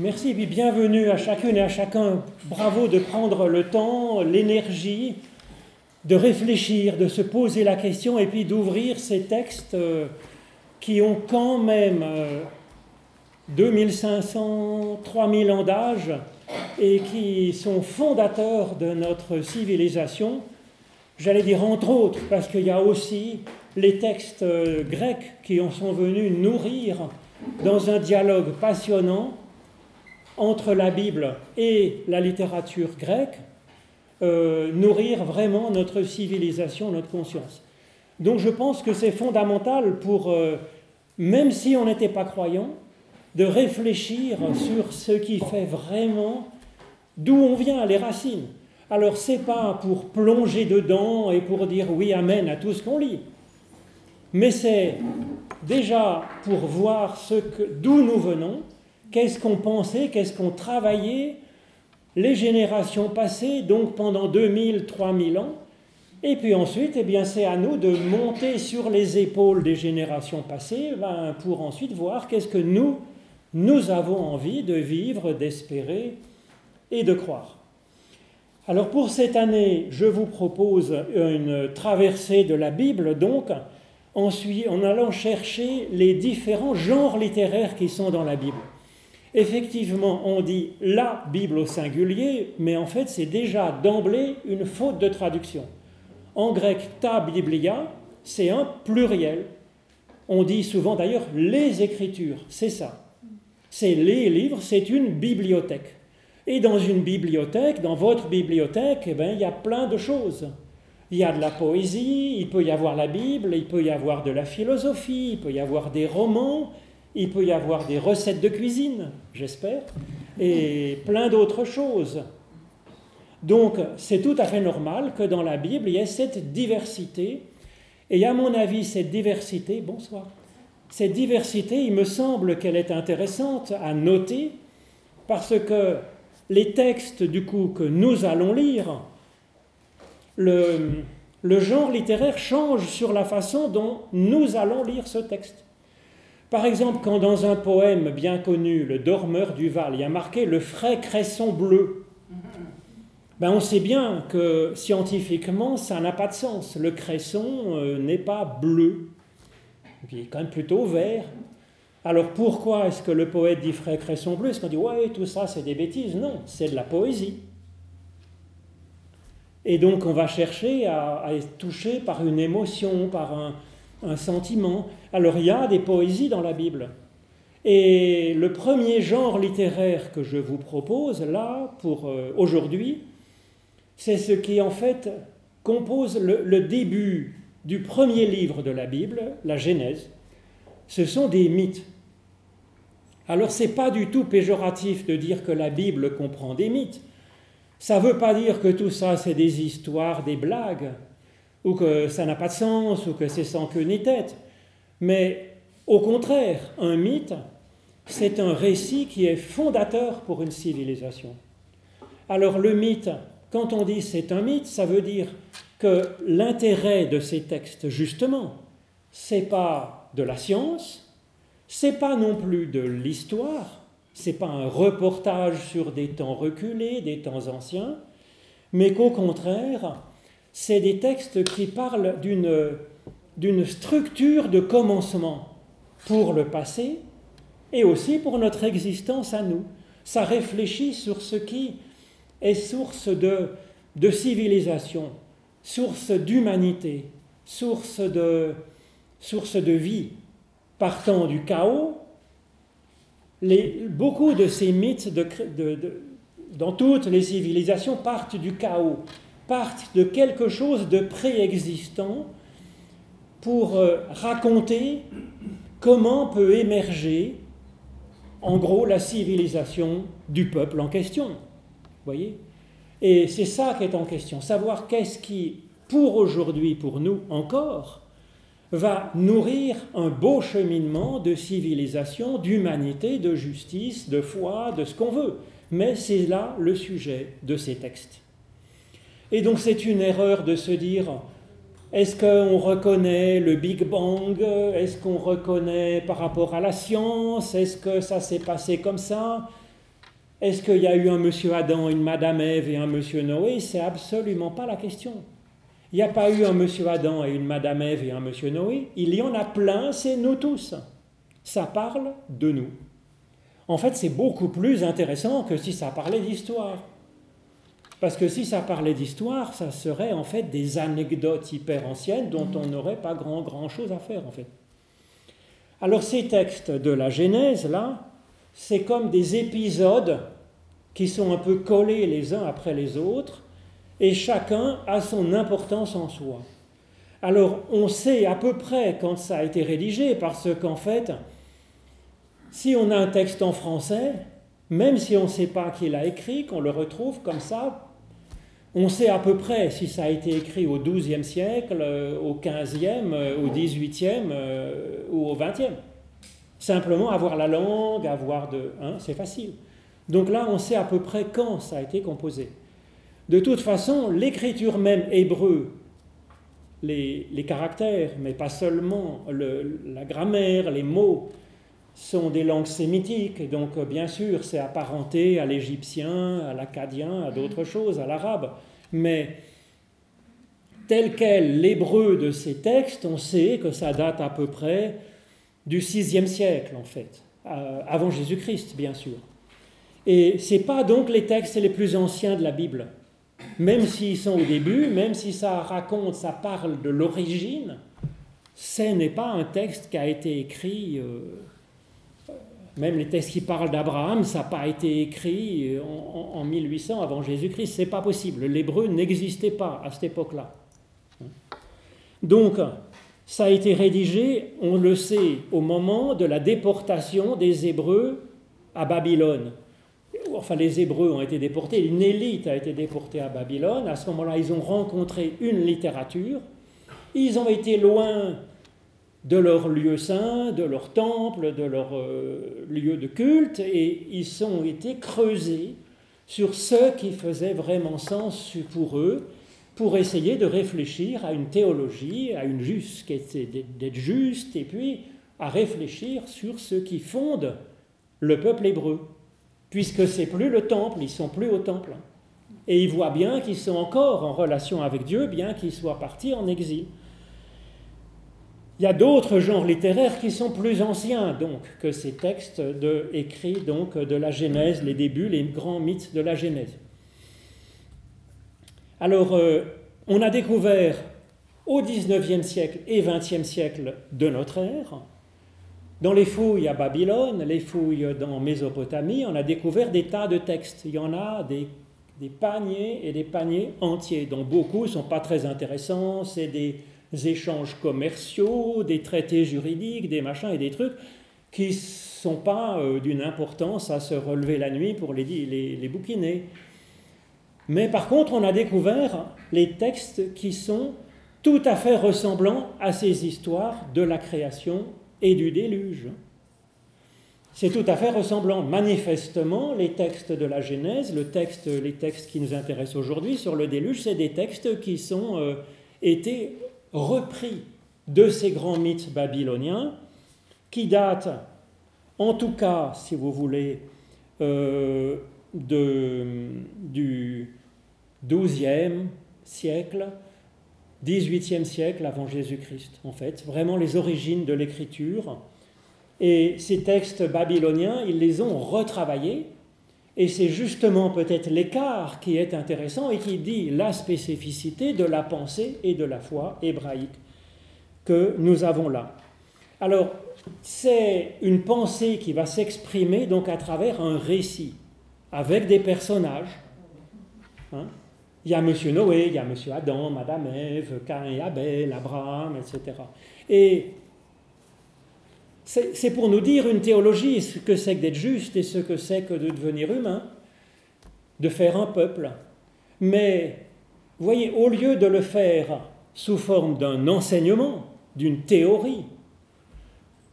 Merci et bienvenue à chacune et à chacun. Bravo de prendre le temps, l'énergie, de réfléchir, de se poser la question et puis d'ouvrir ces textes euh, qui ont quand même 2500, euh, 3000 ans d'âge et qui sont fondateurs de notre civilisation. J'allais dire entre autres, parce qu'il y a aussi les textes euh, grecs qui en sont venus nourrir dans un dialogue passionnant entre la Bible et la littérature grecque, euh, nourrir vraiment notre civilisation, notre conscience. Donc je pense que c'est fondamental pour, euh, même si on n'était pas croyant, de réfléchir sur ce qui fait vraiment d'où on vient, les racines. Alors c'est pas pour plonger dedans et pour dire oui amen à tout ce qu'on lit, mais c'est déjà pour voir d'où nous venons qu'est-ce qu'on pensait, qu'est-ce qu'on travaillait les générations passées, donc pendant 2000, 3000 ans. Et puis ensuite, eh bien, c'est à nous de monter sur les épaules des générations passées ben, pour ensuite voir qu'est-ce que nous, nous avons envie de vivre, d'espérer et de croire. Alors pour cette année, je vous propose une traversée de la Bible, donc en allant chercher les différents genres littéraires qui sont dans la Bible. Effectivement, on dit la Bible au singulier, mais en fait, c'est déjà d'emblée une faute de traduction. En grec, ta biblia, c'est un pluriel. On dit souvent d'ailleurs les Écritures, c'est ça. C'est les livres, c'est une bibliothèque. Et dans une bibliothèque, dans votre bibliothèque, eh ben, il y a plein de choses. Il y a de la poésie, il peut y avoir la Bible, il peut y avoir de la philosophie, il peut y avoir des romans, il peut y avoir des recettes de cuisine, j'espère, et plein d'autres choses. Donc c'est tout à fait normal que dans la Bible, il y ait cette diversité. Et à mon avis, cette diversité, bonsoir, cette diversité, il me semble qu'elle est intéressante à noter parce que les textes du coup que nous allons lire, le, le genre littéraire change sur la façon dont nous allons lire ce texte. Par exemple, quand dans un poème bien connu, Le Dormeur du Val, il y a marqué le frais cresson bleu, ben on sait bien que scientifiquement, ça n'a pas de sens. Le cresson euh, n'est pas bleu, il est quand même plutôt vert. Alors pourquoi est-ce que le poète dit frais cresson bleu Est-ce qu'on dit ouais, tout ça c'est des bêtises Non, c'est de la poésie. Et donc on va chercher à être touché par une émotion, par un, un sentiment. Alors il y a des poésies dans la Bible. Et le premier genre littéraire que je vous propose là, pour euh, aujourd'hui, c'est ce qui en fait compose le, début du premier livre de la Bible, la Genèse. Ce sont des mythes. Alors c'est pas du tout péjoratif de dire que la Bible comprend des mythes. Ça ne veut pas dire que tout ça c'est des histoires, des blagues ou que ça n'a pas de sens, ou que c'est sans queue ni tête. Mais au contraire, un mythe, c'est un récit qui est fondateur pour une civilisation. Alors le mythe, quand on dit c'est un mythe, ça veut dire que l'intérêt de ces textes, justement, c'est pas de la science, c'est pas non plus de l'histoire, c'est pas un reportage sur des temps reculés, des temps anciens, mais qu'au contraire, c'est des textes qui parlent d'une structure de commencement pour le passé et aussi pour notre existence à nous. Ça réfléchit sur ce qui est source de, de civilisation, source d'humanité, source de, source de vie. Partant du chaos, beaucoup de ces mythes de, dans toutes les civilisations partent du chaos partent de quelque chose de préexistant pour euh, raconter comment peut émerger, en gros, la civilisation du peuple en question. voyez? Et c'est ça qui est en question, savoir qu'est-ce qui, pour aujourd'hui, pour nous encore, va nourrir un beau cheminement de civilisation, d'humanité, de justice, de foi, de ce qu'on veut. Mais c'est là le sujet de ces textes. Et donc c'est une erreur de se dire, est-ce qu'on reconnaît le Big Bang? Est-ce qu'on reconnaît par rapport à la science? Est-ce que ça s'est passé comme ça? Est-ce qu'il y a eu un monsieur Adam, une madame Ève et un monsieur Noé? C'est absolument pas la question. Il n'y a pas eu un monsieur Adam et une madame Ève et un monsieur Noé. Il y en a plein, c'est nous tous. Ça parle de nous. En fait, c'est beaucoup plus intéressant que si ça parlait d'histoire. Parce que si ça parlait d'histoire, ça serait en fait des anecdotes hyper anciennes dont on n'aurait pas grand, grand chose à faire en fait. Alors ces textes de la Genèse, là, c'est comme des épisodes qui sont un peu collés les uns après les autres, et chacun a son importance en soi. Alors on sait à peu près quand ça a été rédigé, parce qu'en fait, si on a un texte en français, même si on ne sait pas qui l'a écrit, qu'on le retrouve comme ça on sait à peu près si ça a été écrit au XIIe siècle, euh, au XVe, euh, au XVIIIe euh, ou au XXe. Simplement avoir la langue, avoir de... Hein, c'est facile. Donc là, on sait à peu près quand ça a été composé. De toute façon, l'écriture même hébreu, les, caractères, mais pas seulement, la grammaire, les mots, sont des langues sémitiques, donc bien sûr c'est apparenté à l'égyptien, à l'acadien, à d'autres choses, à l'arabe. Mais tel quel l'hébreu de ces textes, on sait que ça date à peu près du VIe siècle, en fait, euh, avant Jésus-Christ, bien sûr. Et ce pas donc les textes les plus anciens de la Bible. Même s'ils sont au début, même si ça raconte, ça parle de l'origine, ce n'est pas un texte qui a été écrit euh, même les textes qui parlent d'Abraham, ça n'a pas été écrit en, 1800 avant Jésus-Christ. C'est pas possible. L'hébreu n'existait pas à cette époque-là. Donc, ça a été rédigé, on le sait, au moment de la déportation des Hébreux à Babylone. Enfin, les Hébreux ont été déportés, une élite a été déportée à Babylone. À ce moment-là, ils ont rencontré une littérature. Ils ont été loin de leur lieu saint, de leur temple, de leur euh, lieu de culte, et ils ont été creusés sur ce qui faisait vraiment sens pour eux, pour essayer de réfléchir à une théologie, à une juste, d'être juste, et puis à réfléchir sur ce qui fonde le peuple hébreu, puisque c'est plus le temple, ils sont plus au temple. Et ils voient bien qu'ils sont encore en relation avec Dieu, bien qu'ils soient partis en exil. Il y a d'autres genres littéraires qui sont plus anciens donc que ces textes écrits donc de la Genèse, les débuts, les grands mythes de la Genèse. Alors, euh, on a découvert au XIXe siècle et XXe siècle de notre ère, dans les fouilles à Babylone, les fouilles dans Mésopotamie, on a découvert des tas de textes. Il y en a des, des paniers et des paniers entiers, dont beaucoup ne sont pas très intéressants, c'est des échanges commerciaux, des traités juridiques, des machins et des trucs qui sont pas euh, d'une importance à se relever la nuit pour les bouquiner. Mais par contre, on a découvert les textes qui sont tout à fait ressemblants à ces histoires de la création et du déluge. C'est tout à fait ressemblant. Manifestement, les textes de la Genèse, le texte, les textes qui nous intéressent aujourd'hui sur le déluge, c'est des textes qui sont euh, été repris de ces grands mythes babyloniens qui datent, en tout cas, si vous voulez, euh, du XIIe siècle, XVIIIe siècle avant Jésus-Christ, en fait, vraiment les origines de l'écriture. Et ces textes babyloniens, ils les ont retravaillés, et c'est justement peut-être l'écart qui est intéressant et qui dit la spécificité de la pensée et de la foi hébraïque que nous avons là. Alors, c'est une pensée qui va s'exprimer donc à travers un récit, avec des personnages. Hein. il y a Monsieur Noé, il y a Monsieur Adam, Madame Ève, Cain et Abel, Abraham, etc. Et c'est pour nous dire une théologie, ce que c'est que d'être juste et ce que c'est que de devenir humain, de faire un peuple. Mais, voyez, au lieu de le faire sous forme d'un enseignement, d'une théorie,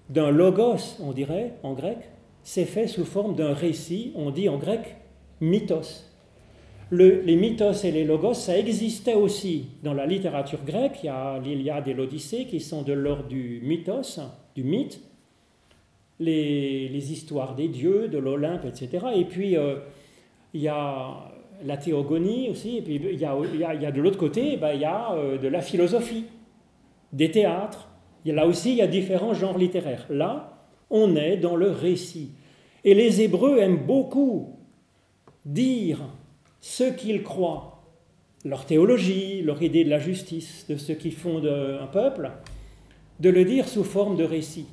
d'un logos, on dirait en grec, c'est fait sous forme d'un récit, on dit en grec mythos. les mythos et les logos, ça existait aussi dans la littérature grecque. Il y a l'Iliade et l'Odyssée qui sont de l'ordre du mythos, du mythe, les, histoires des dieux, de l'Olympe, etc. Et puis, euh, il y a la théogonie aussi, et puis il y a, de l'autre côté, ben, il y a euh, de la philosophie, des théâtres. Là aussi, il y a différents genres littéraires. Là, on est dans le récit. Et les Hébreux aiment beaucoup dire ce qu'ils croient, leur théologie, leur idée de la justice, de ce qui fonde un peuple, de le dire sous forme de récit.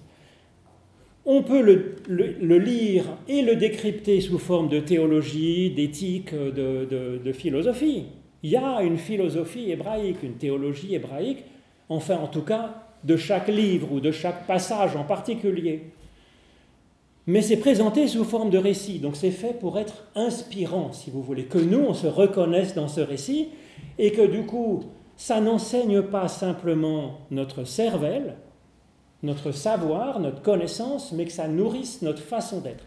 On peut le, lire et le décrypter sous forme de théologie, d'éthique, de, de, philosophie. Il y a une philosophie hébraïque, une théologie hébraïque, enfin en tout cas de chaque livre ou de chaque passage en particulier. Mais c'est présenté sous forme de récit, donc c'est fait pour être inspirant, si vous voulez, que nous, on se reconnaisse dans ce récit, et que du coup, ça n'enseigne pas simplement notre cervelle, notre savoir, notre connaissance, mais que ça nourrisse notre façon d'être.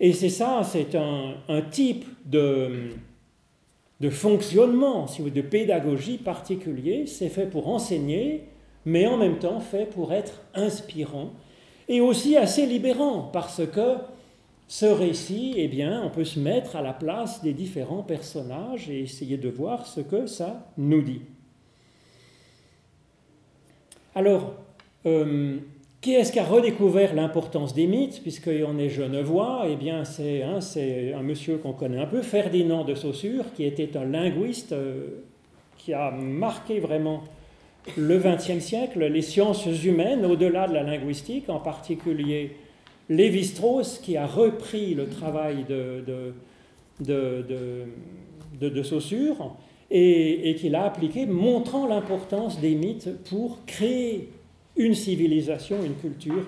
Et c'est ça, c'est un, type de, de fonctionnement, si vous de pédagogie particulier. C'est fait pour enseigner, mais en même temps fait pour être inspirant et aussi assez libérant, parce que ce récit, eh bien, on peut se mettre à la place des différents personnages et essayer de voir ce que ça nous dit. Alors, euh, qui est-ce qui a redécouvert l'importance des mythes Puisqu'on est genevois, eh bien, c'est hein, un monsieur qu'on connaît un peu, Ferdinand de Saussure, qui était un linguiste euh, qui a marqué vraiment le XXe siècle les sciences humaines au-delà de la linguistique, en particulier Lévi-Strauss, qui a repris le travail de, de, Saussure et, et qui l'a appliqué, montrant l'importance des mythes pour créer une civilisation, une culture.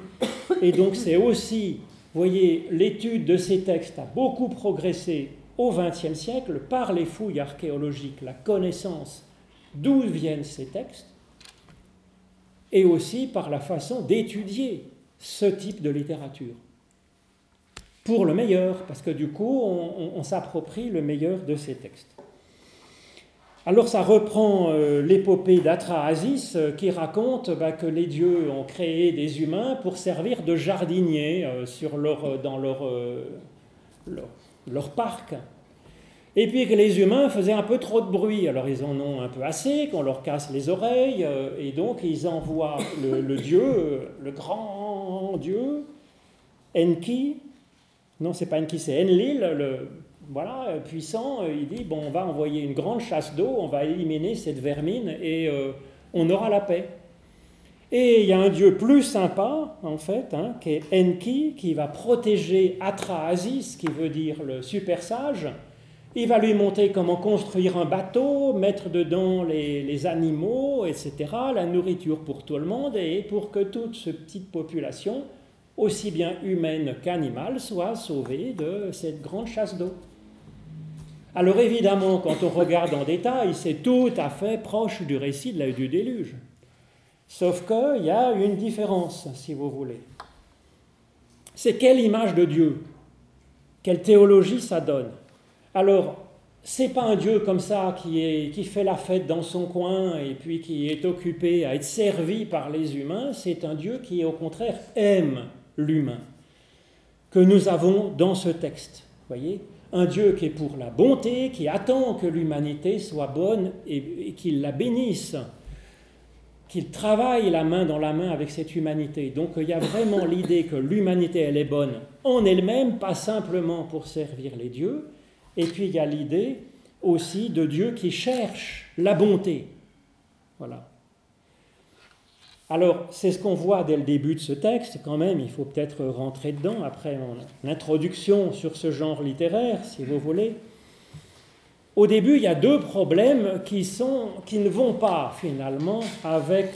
Et donc c'est aussi, voyez, l'étude de ces textes a beaucoup progressé au XXe siècle par les fouilles archéologiques, la connaissance d'où viennent ces textes, et aussi par la façon d'étudier ce type de littérature. Pour le meilleur, parce que du coup, on, s'approprie le meilleur de ces textes. Alors ça reprend euh, l'épopée d'Atrahasis euh, qui raconte bah, que les dieux ont créé des humains pour servir de jardiniers euh, dans leur, parc. Et puis que les humains faisaient un peu trop de bruit. Alors ils en ont un peu assez, qu'on leur casse les oreilles, et donc ils envoient le, dieu, le grand dieu, Enki, non c'est pas Enki, c'est Enlil, voilà, puissant, euh, il dit, bon on va envoyer une grande chasse d'eau, on va éliminer cette vermine, et on aura la paix. Et il y a un dieu plus sympa, en fait, hein, qui est Enki, qui va protéger Atrahasis, qui veut dire le super sage, il va lui montrer comment construire un bateau, mettre dedans les, animaux, etc., la nourriture pour tout le monde, et pour que toute cette petite population, aussi bien humaine qu'animale, soit sauvée de cette grande chasse d'eau. Alors évidemment, quand on regarde en détail, c'est tout à fait proche du récit de la, du déluge. Sauf qu'il y a une différence, si vous voulez. C'est quelle image de Dieu? Quelle théologie ça donne? Alors, c'est pas un Dieu comme ça qui, qui fait la fête dans son coin et puis qui est occupé à être servi par les humains, c'est un Dieu qui au contraire aime l'humain, que nous avons dans ce texte. Voyez? Un Dieu qui est pour la bonté, qui attend que l'humanité soit bonne et, et qu'il la bénisse, qu'il travaille la main dans la main avec cette humanité. Donc il y a vraiment l'idée que l'humanité, elle est bonne en elle-même, pas simplement pour servir les dieux, et puis il y a l'idée aussi de Dieu qui cherche la bonté. Voilà. Alors, c'est ce qu'on voit dès le début de ce texte, quand même, il faut peut-être rentrer dedans, après l'introduction sur ce genre littéraire, si vous voulez. Au début, il y a deux problèmes qui, ne vont pas, finalement, avec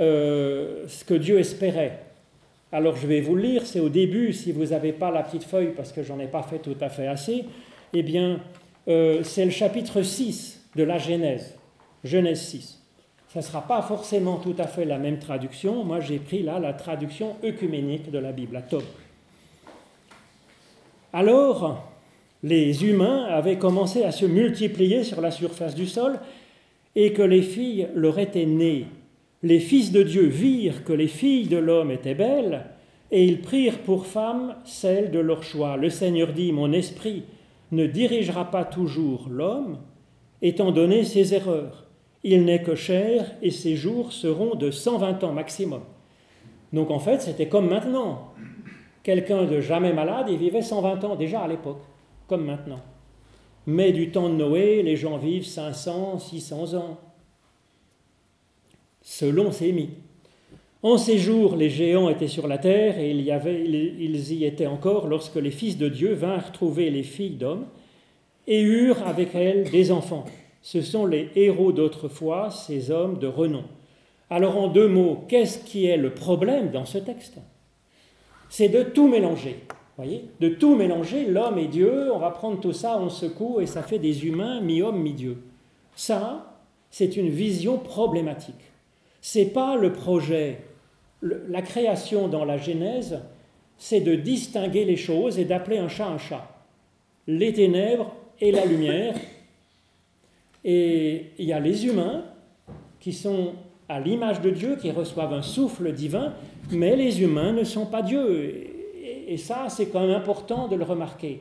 euh, ce que Dieu espérait. Alors, je vais vous le lire, c'est au début, si vous n'avez pas la petite feuille, parce que j'en ai pas fait tout à fait assez, eh bien, euh, c'est le chapitre 6 de la Genèse, Genèse 6. Ça ne sera pas forcément tout à fait la même traduction. Moi, j'ai pris là la traduction œcuménique de la Bible, la Tob. Alors, les humains avaient commencé à se multiplier sur la surface du sol et que les filles leur étaient nées. Les fils de Dieu virent que les filles de l'homme étaient belles et ils prirent pour femme celle de leur choix. Le Seigneur dit, Mon esprit ne dirigera pas toujours l'homme, étant donné ses erreurs. Il n'est que chair, et ses jours seront de 120 ans maximum. Donc en fait, c'était comme maintenant. Quelqu'un de jamais malade, il vivait 120 ans déjà à l'époque, comme maintenant. Mais du temps de Noé, les gens vivent 500, 600 ans, selon ces mythes. En ces jours, les géants étaient sur la terre et ils y étaient encore lorsque les fils de Dieu vinrent trouver les filles d'hommes et eurent avec elles des enfants. Ce sont les héros d'autrefois, ces hommes de renom. Alors en deux mots, qu'est-ce qui est le problème dans ce texte? C'est de tout mélanger. Voyez? De tout mélanger, l'homme et Dieu, on va prendre tout ça en secours et ça fait des humains mi-homme, mi-dieu. Ça, c'est une vision problématique. C'est pas le projet la création dans la Genèse, c'est de distinguer les choses et d'appeler un chat un chat. Les ténèbres et la lumière. Et il y a les humains qui sont à l'image de Dieu, qui reçoivent un souffle divin, mais les humains ne sont pas Dieu. Et ça, c'est quand même important de le remarquer.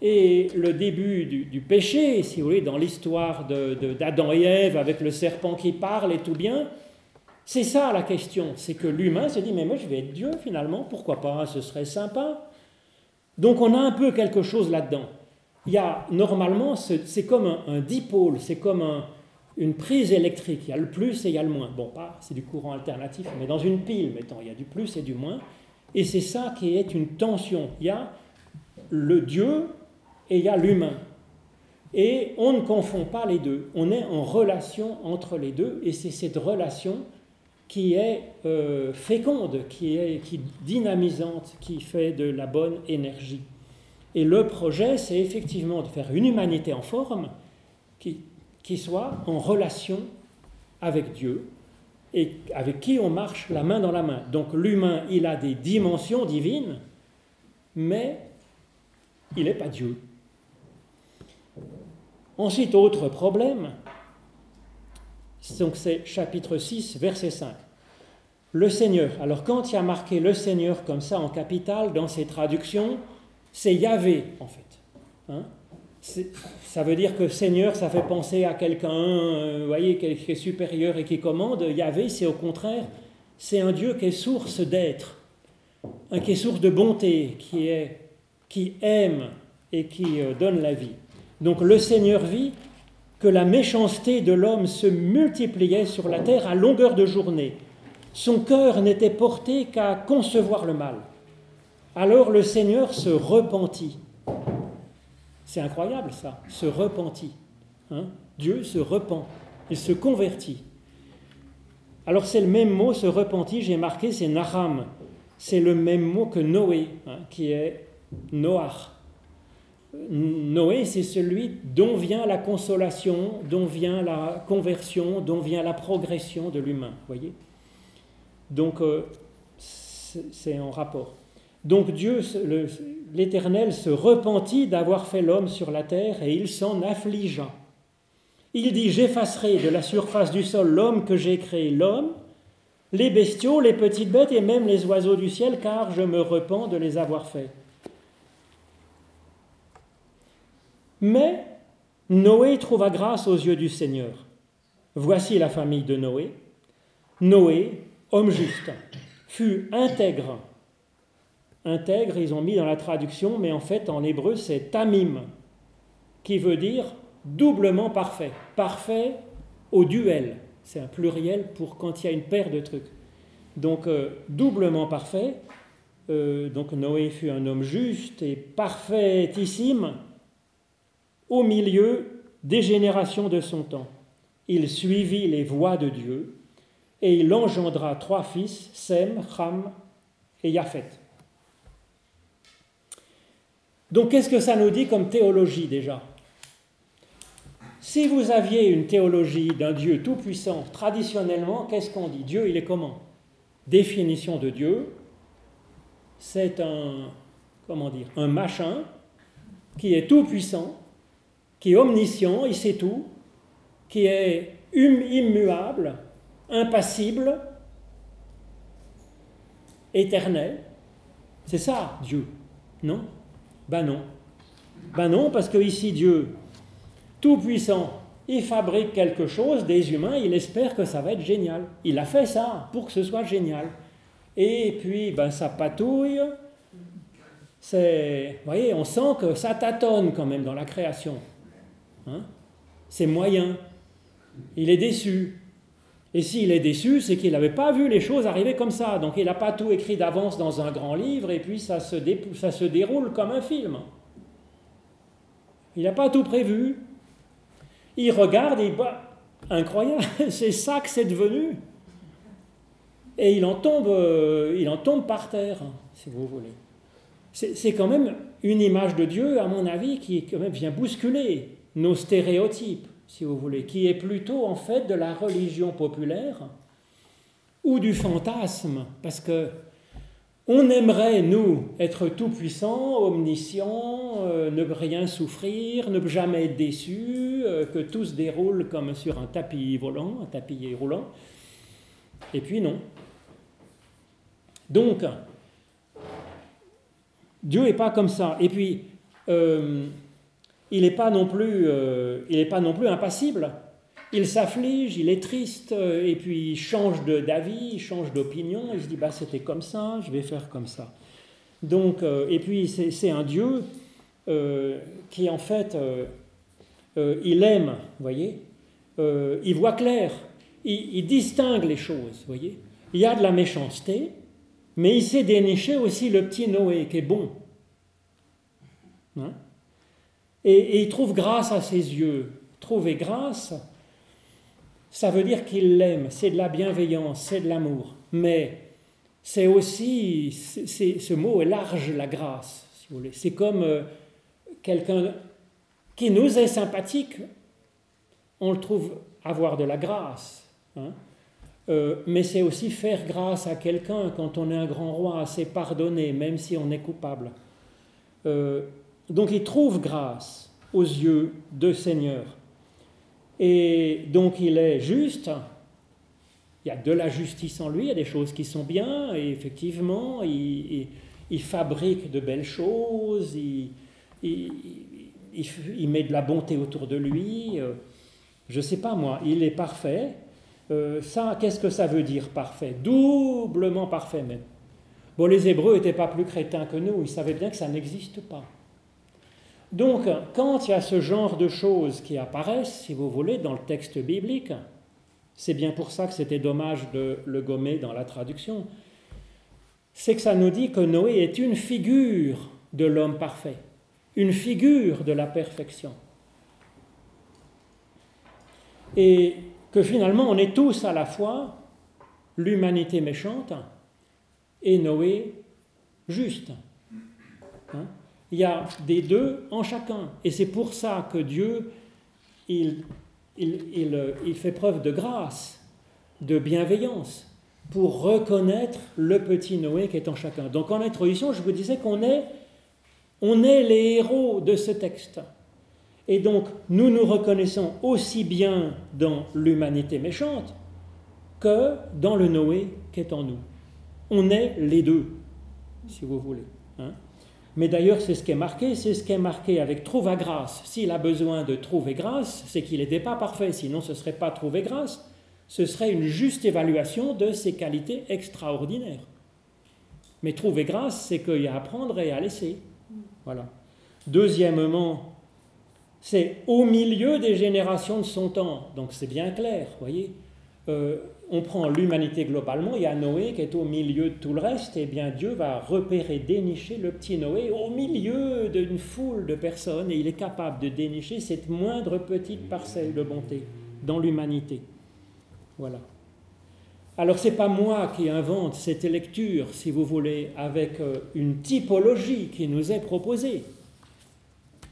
Et le début du, péché, si vous voulez, dans l'histoire d'Adam et Ève, avec le serpent qui parle et tout bien, c'est ça la question, c'est que l'humain se dit, mais moi je vais être Dieu finalement, pourquoi pas, ce serait sympa. Donc on a un peu quelque chose là-dedans. Il y a normalement, c'est comme un, dipôle, c'est comme une prise électrique, il y a le plus et il y a le moins. Bon, pas, c'est du courant alternatif, mais dans une pile, mettons, il y a du plus et du moins. Et c'est ça qui est une tension. Il y a le Dieu et il y a l'humain. Et on ne confond pas les deux. On est en relation entre les deux, et c'est cette relation qui est euh, féconde, qui est dynamisante, qui fait de la bonne énergie. Et le projet, c'est effectivement de faire une humanité en forme qui, qui soit en relation avec Dieu et avec qui on marche la main dans la main. Donc l'humain, il a des dimensions divines, mais il n'est pas Dieu. Ensuite, autre problème, donc c'est chapitre 6, verset 5. Le Seigneur. Alors quand il y a marqué le Seigneur comme ça en capital dans ces traductions, c'est Yahvé en fait. Hein? ça veut dire que Seigneur, ça fait penser à quelqu'un, euh, vous voyez, qui est supérieur et qui commande. Yahvé, c'est au contraire, c'est un Dieu qui est source d'être, qui est source de bonté, qui, est, qui aime et qui euh, donne la vie. Donc le Seigneur vit, que la méchanceté de l'homme se multipliait sur la terre à longueur de journée. Son cœur n'était porté qu'à concevoir le mal. Alors le Seigneur se repentit. C'est incroyable ça, se repentit. Hein. Dieu se repent, il se convertit. Alors c'est le même mot, se repentit, j'ai marqué, c'est Naham. C'est le même mot que Noé, hein, qui est Noach. Noé, c'est celui dont vient la consolation, dont vient la conversion, dont vient la progression de l'humain. Voyez Donc, euh, c'est en rapport. Donc Dieu, l'Éternel, se repentit d'avoir fait l'homme sur la terre et il s'en affligea. Il dit, j'effacerai de la surface du sol l'homme que j'ai créé, l'homme, les bestiaux, les petites bêtes et même les oiseaux du ciel, car je me repens de les avoir faits. Mais Noé trouva grâce aux yeux du Seigneur. Voici la famille de Noé. Noé, homme juste, fut intègre. Intègre, ils ont mis dans la traduction, mais en fait en hébreu c'est tamim, qui veut dire doublement parfait. Parfait au duel. C'est un pluriel pour quand il y a une paire de trucs. Donc euh, doublement parfait. Euh, donc Noé fut un homme juste et parfaitissime au milieu des générations de son temps. Il suivit les voies de Dieu et il engendra trois fils, Sem, Ham et Japhet. Donc qu'est-ce que ça nous dit comme théologie déjà? Si vous aviez une théologie d'un Dieu tout-puissant, traditionnellement, qu'est-ce qu'on dit? Dieu, il est comment? Définition de Dieu, c'est un, comment dire, un machin qui est tout-puissant, qui est omniscient, il sait tout, qui est immuable, impassible, éternel, C'est ça, Dieu. Non? Ben non. Ben non, parce que ici, Dieu, tout-puissant, il fabrique quelque chose, des humains, il espère que ça va être génial. Il a fait ça pour que ce soit génial. Et puis, ben, ça patouille. C'est, vous voyez, on sent que ça tâtonne quand même dans la création. Hein c'est moyen. Il est déçu. Et s'il est déçu, c'est qu'il n'avait pas vu les choses arriver comme ça. Donc il n'a pas tout écrit d'avance dans un grand livre et puis ça se, déroule comme un film. Il n'a pas tout prévu. Il regarde et il bah, incroyable, c'est ça que c'est devenu. Et il en tombe, euh, il en tombe par terre, si vous voulez. C'est quand même une image de Dieu, à mon avis, qui quand même vient bousculer nos stéréotypes, si vous voulez, qui est plutôt en fait de la religion populaire ou du fantasme, parce que on aimerait, nous, être tout-puissants, omniscients, euh, ne rien souffrir, ne jamais être déçus, euh, que tout se déroule comme sur un tapis volant, un tapis roulant. Et puis non. Donc, Dieu n'est pas comme ça. Et puis, euh, il n'est pas, non plus, pas non plus impassible. Il s'afflige, il est triste, euh, et puis il change d'avis, il change d'opinion, il se dit bah c'était comme ça, je vais faire comme ça. Donc, euh, et puis c'est un Dieu euh, qui en fait, il aime, voyez, il voit clair, il, distingue les choses, voyez. Il y a de la méchanceté, mais il sait dénicher aussi le petit Noé qui est bon. Hein? Et, il trouve grâce à ses yeux. Trouver grâce, ça veut dire qu'il l'aime, c'est de la bienveillance, c'est de l'amour. Mais c'est aussi, ce mot est large, la grâce, si vous voulez. C'est comme euh, quelqu'un qui nous est sympathique, on le trouve avoir de la grâce. Hein. Euh, mais c'est aussi faire grâce à quelqu'un quand on est un grand roi, c'est pardonner, même si on est coupable. Euh, donc il trouve grâce aux yeux de Seigneur. Et donc il est juste, il y a de la justice en lui, il y a des choses qui sont bien, et effectivement, il, fabrique de belles choses, il, met de la bonté autour de lui. Euh, je ne sais pas moi, il est parfait. Euh, ça, qu'est-ce que ça veut dire parfait? Doublement parfait même. Bon, les Hébreux n'étaient pas plus crétins que nous, ils savaient bien que ça n'existe pas. Donc, quand il y a ce genre de choses qui apparaissent, si vous voulez, dans le texte biblique, c'est bien pour ça que c'était dommage de le gommer dans la traduction, c'est que ça nous dit que Noé est une figure de l'homme parfait, une figure de la perfection. Et que finalement on est tous à la fois l'humanité méchante et Noé juste. Hein il y a des deux en chacun. Et c'est pour ça que Dieu, il, il, fait preuve de grâce, de bienveillance, pour reconnaître le petit Noé qui est en chacun. Donc en introduction, je vous disais qu'on est, on est les héros de ce texte. Et donc nous nous reconnaissons aussi bien dans l'humanité méchante que dans le Noé qui est en nous. On est les deux, si vous voulez. Hein mais d'ailleurs, c'est ce qui est marqué, c'est ce qui est marqué avec trouver grâce. S'il a besoin de trouver grâce, c'est qu'il n'était pas parfait, sinon ce ne serait pas trouver grâce, ce serait une juste évaluation de ses qualités extraordinaires. Mais trouver grâce, c'est qu'il y a à prendre et à laisser. Voilà. Deuxièmement, c'est au milieu des générations de son temps. Donc c'est bien clair, voyez. Euh, on prend l'humanité globalement, il y a Noé qui est au milieu de tout le reste, et eh bien Dieu va repérer, dénicher le petit Noé au milieu d'une foule de personnes, et il est capable de dénicher cette moindre petite parcelle de bonté dans l'humanité. Voilà. Alors c'est pas moi qui invente cette lecture, si vous voulez, avec euh, une typologie qui nous est proposée.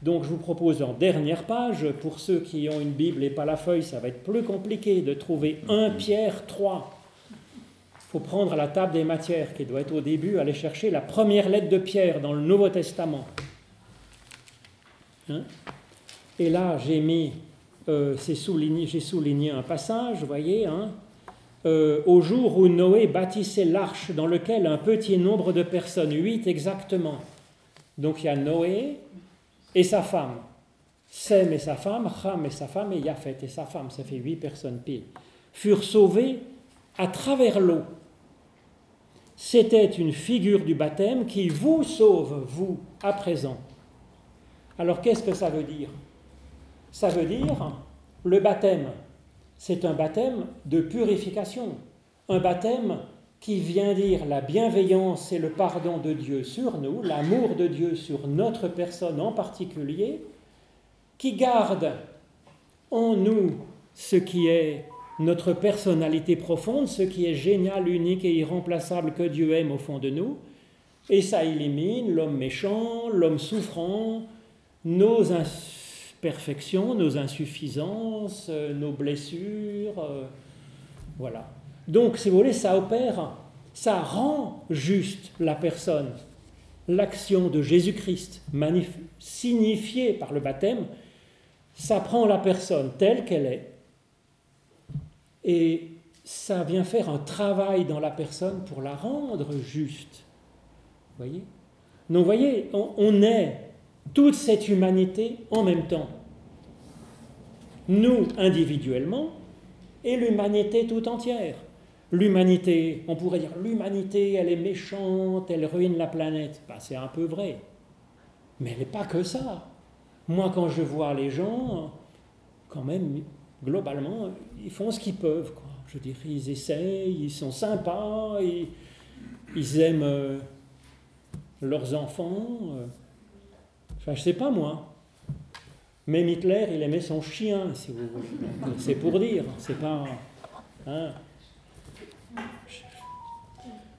Donc je vous propose en dernière page, pour ceux qui ont une Bible et pas la feuille, ça va être plus compliqué de trouver 1 Pierre 3. Il faut prendre la table des matières qui doit être au début, aller chercher la première lettre de Pierre dans le Nouveau Testament. Hein? Et là, j'ai mis, euh, souligné, j'ai souligné un passage, vous voyez, hein euh, au jour où Noé bâtissait l'arche dans lequel un petit nombre de personnes, huit exactement. Donc il y a Noé et sa femme, Sem et sa femme, Ham et sa femme et Yafet. Et sa femme, ça fait huit personnes pile, furent sauvés à travers l'eau. C'était une figure du baptême qui vous sauve, vous, à présent. Alors qu'est-ce que ça veut dire? Ça veut dire le baptême c'est un baptême de purification, un baptême qui vient dire la bienveillance et le pardon de Dieu sur nous, l'amour de Dieu sur notre personne en particulier, qui garde en nous ce qui est notre personnalité profonde, ce qui est génial, unique et irremplaçable que Dieu aime au fond de nous, et ça élimine l'homme méchant, l'homme souffrant, nos perfections, nos insuffisances, euh, nos blessures. Euh, voilà. Donc, si vous voulez, ça opère, ça rend juste la personne. L'action de Jésus-Christ, signifiée par le baptême, ça prend la personne telle qu'elle est et ça vient faire un travail dans la personne pour la rendre juste. Voyez? Donc, voyez, on est toute cette humanité en même temps. Nous individuellement et l'humanité tout entière. L'humanité, on pourrait dire l'humanité, elle est méchante, elle ruine la planète. Ben, c'est un peu vrai. Mais elle n'est pas que ça. Moi, quand je vois les gens, quand même, globalement, ils font ce qu'ils peuvent. Quoi. Je dirais, ils essayent, ils sont sympas, ils, ils aiment euh, leurs enfants. Euh, Enfin, je sais pas moi. Même Hitler, il aimait son chien, si vous voulez. C'est pour dire, c'est pas. Hein.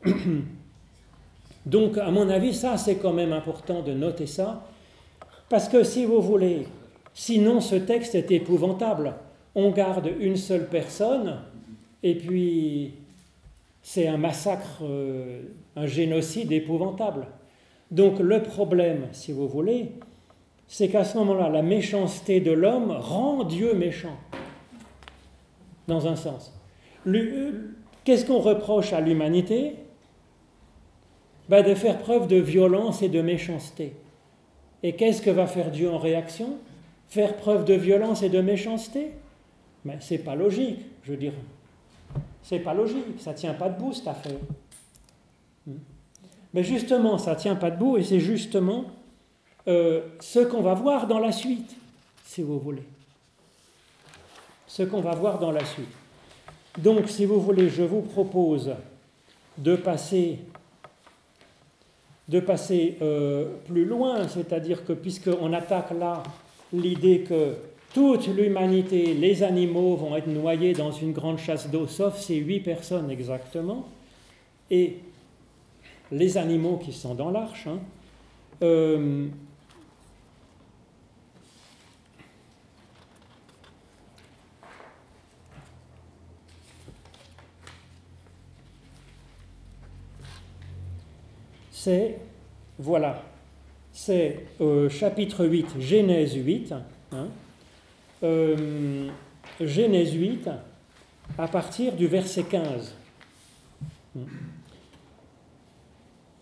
Donc, à mon avis, ça, c'est quand même important de noter ça. Parce que si vous voulez, sinon ce texte est épouvantable. On garde une seule personne, et puis c'est un massacre, euh, un génocide épouvantable. Donc le problème, si vous voulez, c'est qu'à ce moment-là, la méchanceté de l'homme rend Dieu méchant, dans un sens. Qu'est-ce qu'on reproche à l'humanité? Ben, De faire preuve de violence et de méchanceté. Et qu'est-ce que va faire Dieu en réaction? Faire preuve de violence et de méchanceté? Mais c'est pas logique, je dirais. C'est pas logique, ça tient pas debout cette affaire. Mais justement, ça tient pas debout et c'est justement euh, ce qu'on va voir dans la suite, si vous voulez. Ce qu'on va voir dans la suite. Donc, si vous voulez, je vous propose de passer, de passer euh, plus loin, c'est-à-dire que puisqu'on attaque là l'idée que toute l'humanité, les animaux vont être noyés dans une grande chasse d'eau, sauf ces huit personnes exactement, et les animaux qui sont dans l'arche, hein, euh, c'est, voilà, c'est euh, chapitre 8, Genèse 8, hein, euh, Genèse 8, à partir du verset 15.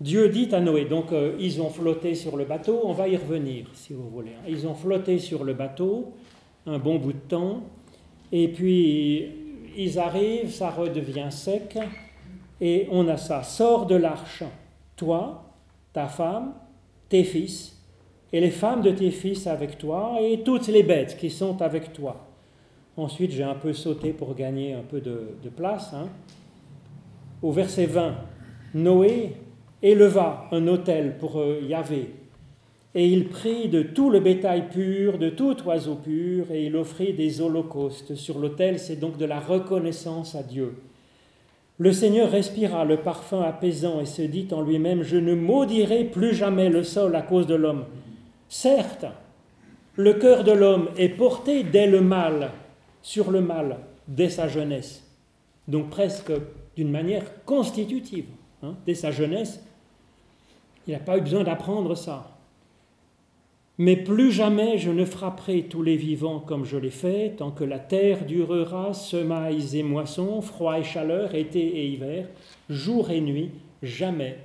Dieu dit à Noé, donc euh, ils ont flotté sur le bateau, on va y revenir si vous voulez. Hein. Ils ont flotté sur le bateau un bon bout de temps, et puis ils arrivent, ça redevient sec, et on a ça, sors de l'arche, toi, ta femme, tes fils, et les femmes de tes fils avec toi, et toutes les bêtes qui sont avec toi. Ensuite, j'ai un peu sauté pour gagner un peu de, place. Hein. Au verset 20, Noé éleva un autel pour euh, Yahvé. Et il prit de tout le bétail pur, de tout oiseau pur, et il offrit des holocaustes. Sur l'autel, c'est donc de la reconnaissance à Dieu. Le Seigneur respira le parfum apaisant et se dit en lui-même, Je ne maudirai plus jamais le sol à cause de l'homme. Certes, le cœur de l'homme est porté dès le mal, sur le mal, dès sa jeunesse. Donc presque d'une manière constitutive, hein, dès sa jeunesse, il n'a pas eu besoin d'apprendre ça. Mais plus jamais je ne frapperai tous les vivants comme je l'ai fait, tant que la terre durera, semailles et moissons, froid et chaleur, été et hiver, jour et nuit, jamais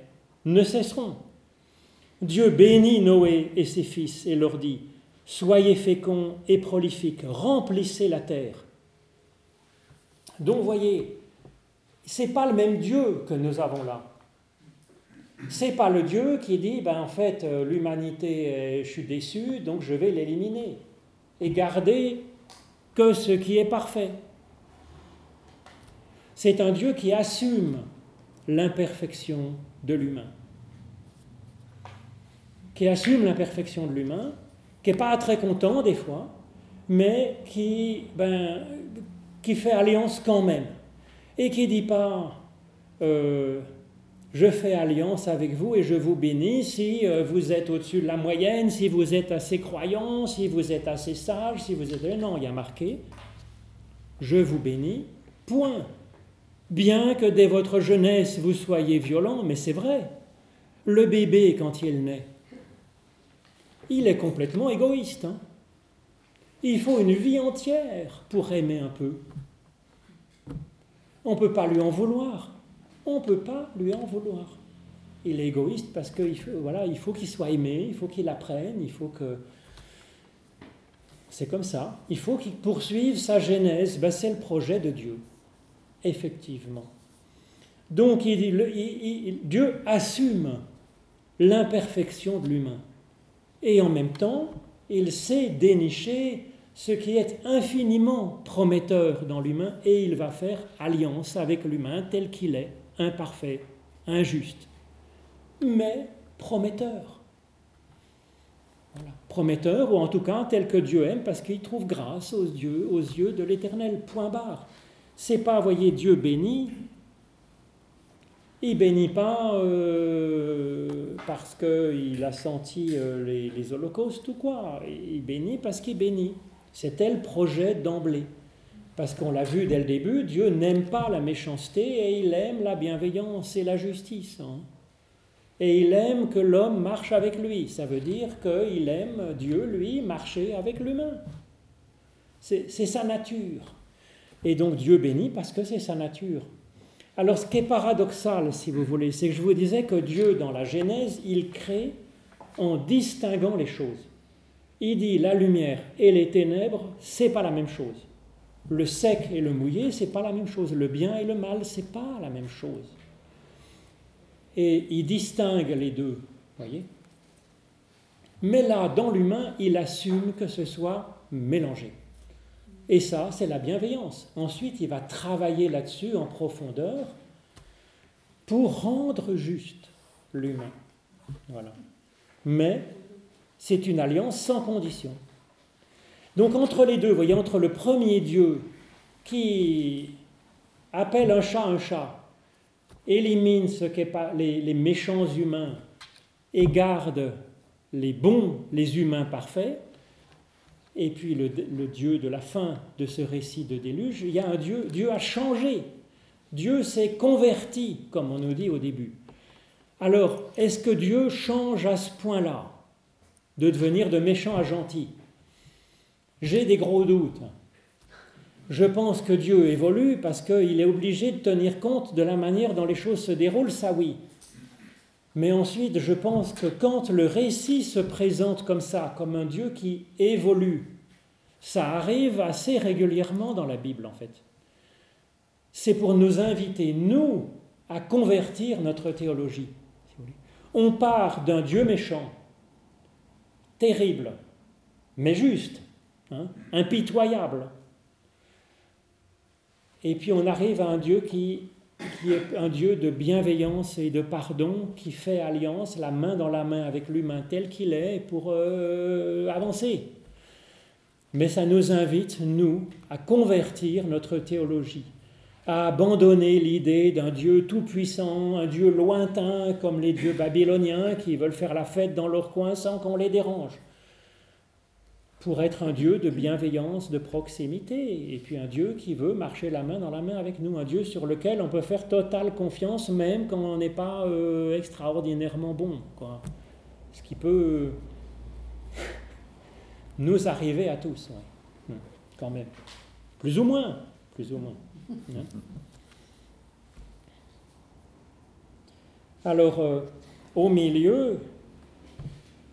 ne cesseront. Dieu bénit Noé et ses fils et leur dit Soyez féconds et prolifiques, remplissez la terre. Donc, voyez, c'est pas le même Dieu que nous avons là. C'est pas le Dieu qui dit ben en fait euh, l'humanité je suis déçu donc je vais l'éliminer et garder que ce qui est parfait. C'est un Dieu qui assume l'imperfection de l'humain qui assume l'imperfection de l'humain, qui n'est pas très content des fois, mais qui, ben, qui fait alliance quand même. Et qui dit pas euh, je fais alliance avec vous et je vous bénis si euh, vous êtes au-dessus de la moyenne, si vous êtes assez croyant, si vous êtes assez sage, si vous êtes. Non, il y a marqué je vous bénis, point. Bien que dès votre jeunesse vous soyez violent, mais c'est vrai. Le bébé, quand il naît, il est complètement égoïste. Hein. il faut une vie entière pour aimer un peu. On ne peut pas lui en vouloir. On ne peut pas lui en vouloir. Il est égoïste parce qu'il voilà, il faut qu'il soit aimé, il faut qu'il apprenne, il faut que... C'est comme ça. Il faut qu'il poursuive sa genèse. Ben, c'est le projet de Dieu, effectivement. Donc Dieu assume l'imperfection de l'humain. Et en même temps, il sait dénicher ce qui est infiniment prometteur dans l'humain et il va faire alliance avec l'humain tel qu'il est, imparfait, injuste, mais prometteur. Prometteur, ou en tout cas tel que Dieu aime, parce qu'il trouve grâce aux yeux, de l'Éternel. Point barre. C'est pas, voyez, Dieu béni, il bénit pas euh, parce qu'il a senti euh, les, holocaustes ou quoi. Il bénit parce qu'il bénit. C'était le projet d'emblée. Parce qu'on l'a vu dès le début, Dieu n'aime pas la méchanceté et il aime la bienveillance et la justice. Hein. Et il aime que l'homme marche avec lui. Ça veut dire qu'il aime Dieu, lui, marcher avec l'humain. C'est sa nature. Et donc Dieu bénit parce que c'est sa nature. Alors ce qui est paradoxal, si vous voulez, c'est que je vous disais que Dieu, dans la Genèse, il crée en distinguant les choses. Il dit la lumière et les ténèbres, c'est pas la même chose. Le sec et le mouillé, c'est pas la même chose. Le bien et le mal, c'est pas la même chose. Et il distingue les deux, voyez. Mais là, dans l'humain, il assume que ce soit mélangé. Et ça, c'est la bienveillance. Ensuite, il va travailler là-dessus en profondeur pour rendre juste l'humain. Voilà. Mais c'est une alliance sans condition. Donc entre les deux, voyez, entre le premier Dieu qui appelle un chat un chat, élimine ce qu'est les, les méchants humains et garde les bons, les humains parfaits, et puis le, Dieu de la fin de ce récit de déluge, il y a un Dieu, Dieu a changé, Dieu s'est converti, comme on nous dit au début. Alors, est-ce que Dieu change à ce point-là, de devenir de méchant à gentil J'ai des gros doutes. Je pense que Dieu évolue parce qu'il est obligé de tenir compte de la manière dont les choses se déroulent, ça oui. Mais ensuite, je pense que quand le récit se présente comme ça, comme un Dieu qui évolue, ça arrive assez régulièrement dans la Bible en fait. C'est pour nous inviter, nous, à convertir notre théologie. On part d'un Dieu méchant, terrible, mais juste, hein, impitoyable. Et puis on arrive à un Dieu qui est un Dieu de bienveillance et de pardon, qui fait alliance, la main dans la main avec l'humain tel qu'il est, pour euh, avancer. Mais ça nous invite, nous, à convertir notre théologie, à abandonner l'idée d'un Dieu tout-puissant, un Dieu lointain comme les dieux babyloniens qui veulent faire la fête dans leur coin sans qu'on les dérange pour être un Dieu de bienveillance, de proximité, et puis un Dieu qui veut marcher la main dans la main avec nous, un Dieu sur lequel on peut faire totale confiance même quand on n'est pas euh, extraordinairement bon. Ce qui peut nous arriver à tous, hum, quand même. Plus ou moins, plus ou moins. Hein. Alors, euh, au milieu,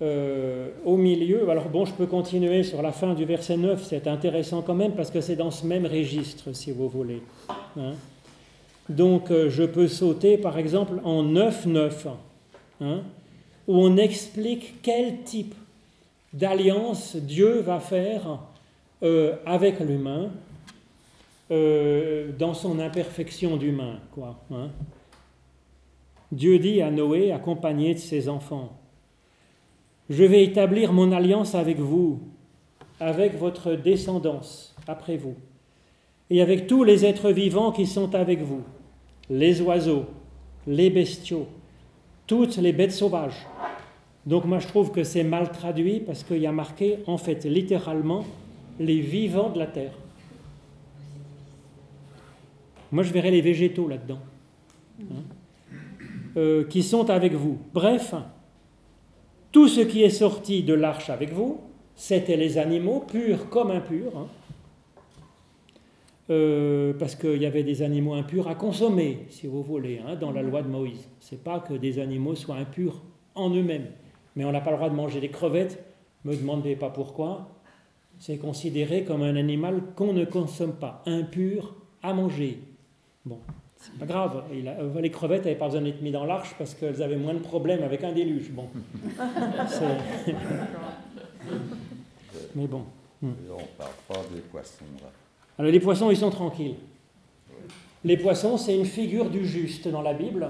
euh, au milieu, alors bon, je peux continuer sur la fin du verset 9, c'est intéressant quand même parce que c'est dans ce même registre, si vous voulez. Hein. Donc, euh, je peux sauter par exemple en 9.9, hein, où on explique quel type d'alliance Dieu va faire avec l'humain dans son imperfection d'humain, quoi. Hein. Dieu dit à Noé, accompagné de ses enfants, Je vais établir mon alliance avec vous, avec votre descendance après vous, et avec tous les êtres vivants qui sont avec vous, les oiseaux, les bestiaux, toutes les bêtes sauvages. Donc moi je trouve que c'est mal traduit parce qu'il y a marqué en fait littéralement les vivants de la terre. Moi je verrais les végétaux là-dedans. Hein. Euh, qui sont avec vous. Bref, tout ce qui est sorti de l'arche avec vous, c'était les animaux, purs comme impurs, hein. euh, parce qu'il y avait des animaux impurs à consommer, si vous voulez, hein, dans la loi de Moïse. Ce n'est pas que des animaux soient impurs en eux-mêmes, mais on n'a pas le droit de manger des crevettes, me demandez pas pourquoi. C'est considéré comme un animal qu'on ne consomme pas, impur à manger. Bon, c'est pas grave. Euh, les crevettes n'avaient pas besoin d'être mises dans l'arche parce qu'elles avaient moins de problèmes avec un déluge. Bon. Mais bon. Hmm. On parle pas des poissons. Alors les poissons, ils sont tranquilles. Les poissons, c'est une figure du juste dans la Bible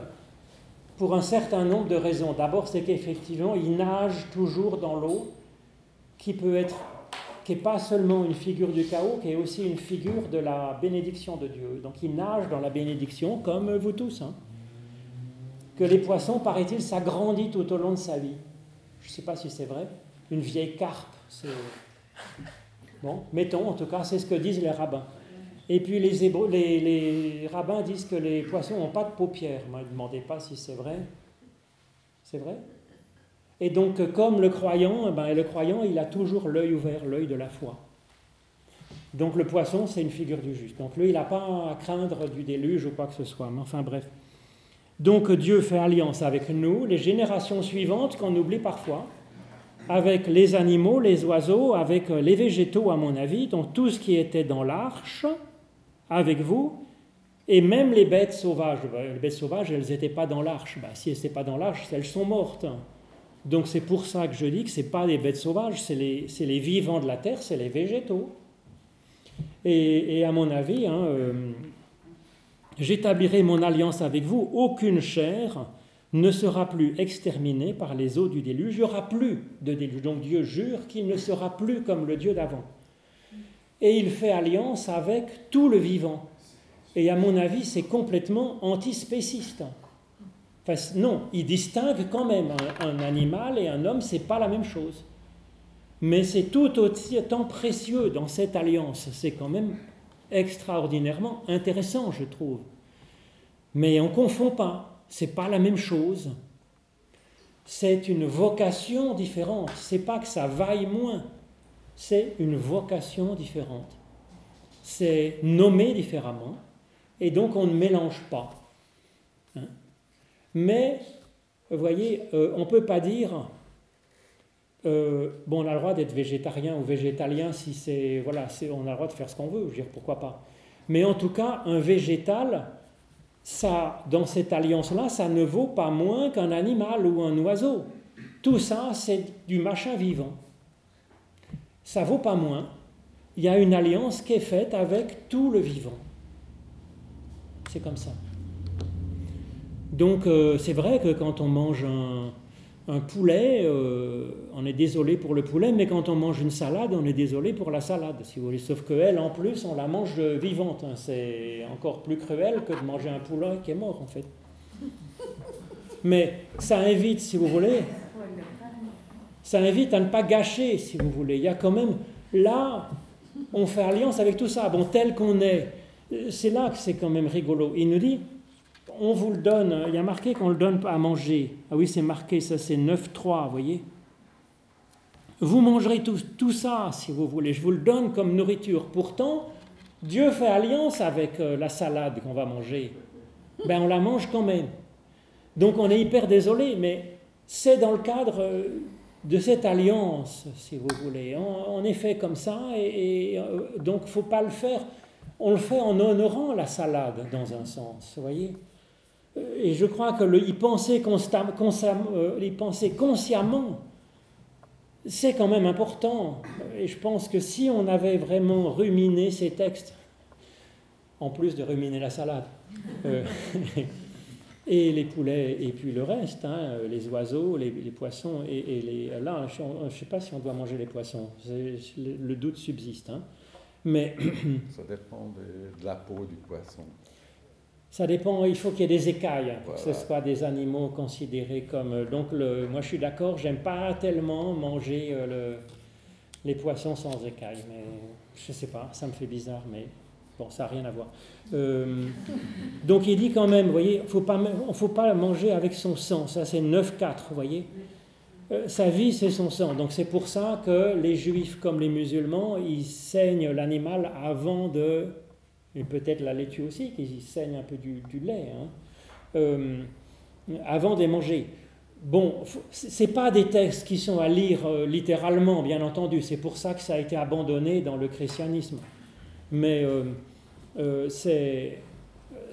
pour un certain nombre de raisons. D'abord, c'est qu'effectivement, ils nagent toujours dans l'eau qui peut être qui n'est pas seulement une figure du chaos, qui est aussi une figure de la bénédiction de Dieu. Donc il nage dans la bénédiction comme vous tous. Hein. Que les poissons, paraît-il, s'agrandissent tout au long de sa vie. Je ne sais pas si c'est vrai. Une vieille carpe. Bon, mettons, en tout cas, c'est ce que disent les rabbins. Et puis les, les, les rabbins disent que les poissons n'ont pas de paupières. ne me demandez pas si c'est vrai. C'est vrai? Et donc, comme le croyant, eh ben, le croyant, il a toujours l'œil ouvert, l'œil de la foi. Donc le poisson, c'est une figure du juste. Donc lui, il n'a pas à craindre du déluge ou quoi que ce soit. Mais enfin bref. Donc Dieu fait alliance avec nous, les générations suivantes qu'on oublie parfois, avec les animaux, les oiseaux, avec les végétaux à mon avis, donc tout ce qui était dans l'arche, avec vous, et même les bêtes sauvages. Ben, les bêtes sauvages, elles n'étaient pas dans l'arche. Ben, si elles n'étaient pas dans l'arche, elles sont mortes. Donc c'est pour ça que je dis que ce n'est pas des bêtes sauvages, c'est les, les, vivants de la terre, c'est les végétaux. Et, à mon avis, hein, euh, j'établirai mon alliance avec vous, aucune chair ne sera plus exterminée par les eaux du déluge, il n'y aura plus de déluge. Donc Dieu jure qu'il ne sera plus comme le Dieu d'avant. Et il fait alliance avec tout le vivant. Et à mon avis, c'est complètement antispéciste non, il distingue quand même un, animal et un homme, c'est pas la même chose. Mais c'est tout aussi tant précieux dans cette alliance. C'est quand même extraordinairement intéressant, je trouve. Mais on ne confond pas. C'est pas la même chose. C'est une vocation différente. C'est pas que ça vaille moins. C'est une vocation différente. C'est nommé différemment. Et donc on ne mélange pas. Mais, vous voyez, euh, on ne peut pas dire, euh, bon, on a le droit d'être végétarien ou végétalien si c'est, voilà, on a le droit de faire ce qu'on veut, je veux dire, pourquoi pas. Mais en tout cas, un végétal, ça, dans cette alliance-là, ça ne vaut pas moins qu'un animal ou un oiseau. Tout ça, c'est du machin vivant. Ça vaut pas moins. Il y a une alliance qui est faite avec tout le vivant. C'est comme ça. Donc euh, c'est vrai que quand on mange un, poulet, euh, on est désolé pour le poulet, mais quand on mange une salade, on est désolé pour la salade, si vous voulez. Sauf qu'elle, en plus, on la mange vivante. Hein. C'est encore plus cruel que de manger un poulet qui est mort, en fait. Mais ça invite, si vous voulez, ça invite à ne pas gâcher, si vous voulez. Il y a quand même, là, on fait alliance avec tout ça. Bon, tel qu'on est, c'est là que c'est quand même rigolo. Il nous dit, on vous le donne, il y a marqué qu'on le donne à manger. Ah oui, c'est marqué, ça c'est 9.3, vous voyez vous mangerez tout, tout, ça si vous voulez, je vous le donne comme nourriture. Pourtant, Dieu fait alliance avec euh, la salade qu'on va manger. Ben on la mange quand même. Donc on est hyper désolé, mais c'est dans le cadre euh, de cette alliance, si vous voulez. On, est fait comme ça, et, euh, donc faut pas le faire. On le fait en honorant la salade, dans un sens, vous voyez Et je crois que y penser, constamment, y penser consciemment c'est quand même important. Et je pense que si on avait vraiment ruminé ces textes, en plus de ruminer la salade, euh, et les poulets, et puis le reste, hein, les oiseaux, les, poissons, et, les, là, je ne sais pas si on doit manger les poissons, le doute subsiste. Hein. Mais Ça dépend de la peau du poisson. Ça dépend, il faut qu'il y ait des écailles, que ce soit des animaux considérés comme... Euh, donc le, moi je suis d'accord, j'aime pas tellement manger euh, le, les poissons sans écailles, mais je sais pas, ça me fait bizarre, mais bon, ça n'a rien à voir. Euh, donc il dit quand même, vous voyez, il ne faut pas manger avec son sang, ça c'est 9-4, vous voyez. sa vie, c'est son sang. Donc c'est pour ça que les juifs comme les musulmans, ils saignent l'animal avant de et peut-être la laitue aussi, qui saigne un peu du, lait, hein, euh, avant de manger. Bon, ce n'est pas des textes qui sont à lire euh, littéralement, bien entendu, c'est pour ça que ça a été abandonné dans le christianisme. Mais euh, c'est,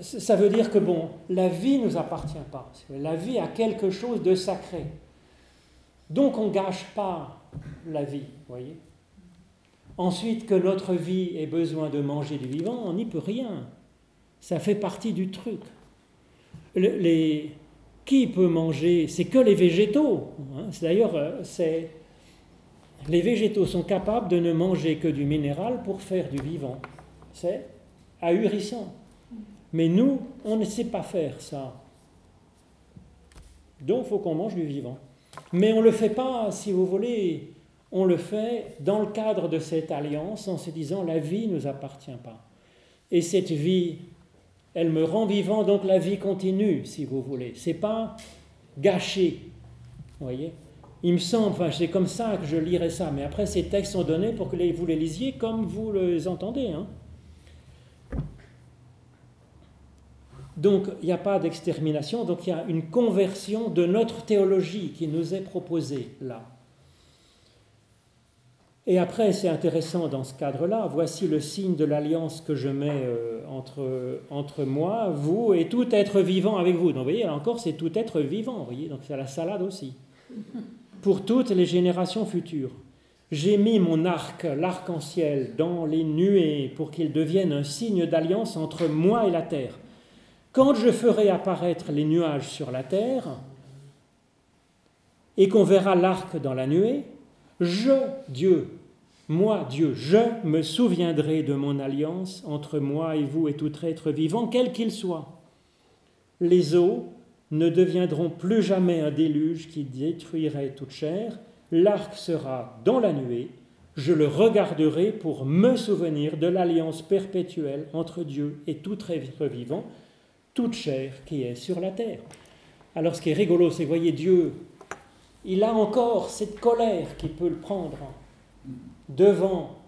ça veut dire que, bon, la vie ne nous appartient pas. La vie a quelque chose de sacré. Donc on ne gâche pas la vie, voyez Ensuite, que notre vie ait besoin de manger du vivant, on n'y peut rien. Ça fait partie du truc. Qui peut manger? C'est que les végétaux. Hein. D'ailleurs, euh, c'est les végétaux sont capables de ne manger que du minéral pour faire du vivant. C'est ahurissant. Mais nous, on ne sait pas faire ça. Donc, il faut qu'on mange du vivant. Mais on ne le fait pas, si vous voulez, on le fait dans le cadre de cette alliance en se disant la vie ne nous appartient pas. Et cette vie, elle me rend vivant, donc la vie continue, si vous voulez. C'est pas gâché. Voyez Il me semble, enfin, c'est comme ça que je lirai ça, mais après, ces textes sont donnés pour que vous les lisiez comme vous les entendez. Hein. Donc, il n'y a pas d'extermination, donc il y a une conversion de notre théologie qui nous est proposée là. Et après, c'est intéressant dans ce cadre-là, voici le signe de l'alliance que je mets euh, entre, entre moi, vous et tout être vivant avec vous. Donc vous voyez, là encore, c'est tout être vivant, vous voyez, donc c'est la salade aussi. Pour toutes les générations futures. J'ai mis mon arc, l'arc-en-ciel, dans les nuées pour qu'il devienne un signe d'alliance entre moi et la terre. Quand je ferai apparaître les nuages sur la terre, et qu'on verra l'arc dans la nuée, je, Dieu, moi, Dieu, je me souviendrai de mon alliance entre moi et vous et tout être vivant, quel qu'il soit. Les eaux ne deviendront plus jamais un déluge qui détruirait toute chair, l'arc sera dans la nuée, je le regarderai pour me souvenir de l'alliance perpétuelle entre Dieu et tout être vivant, toute chair qui est sur la terre. Alors ce qui est rigolo, c'est, voyez, Dieu il a encore cette colère qui peut le prendre devant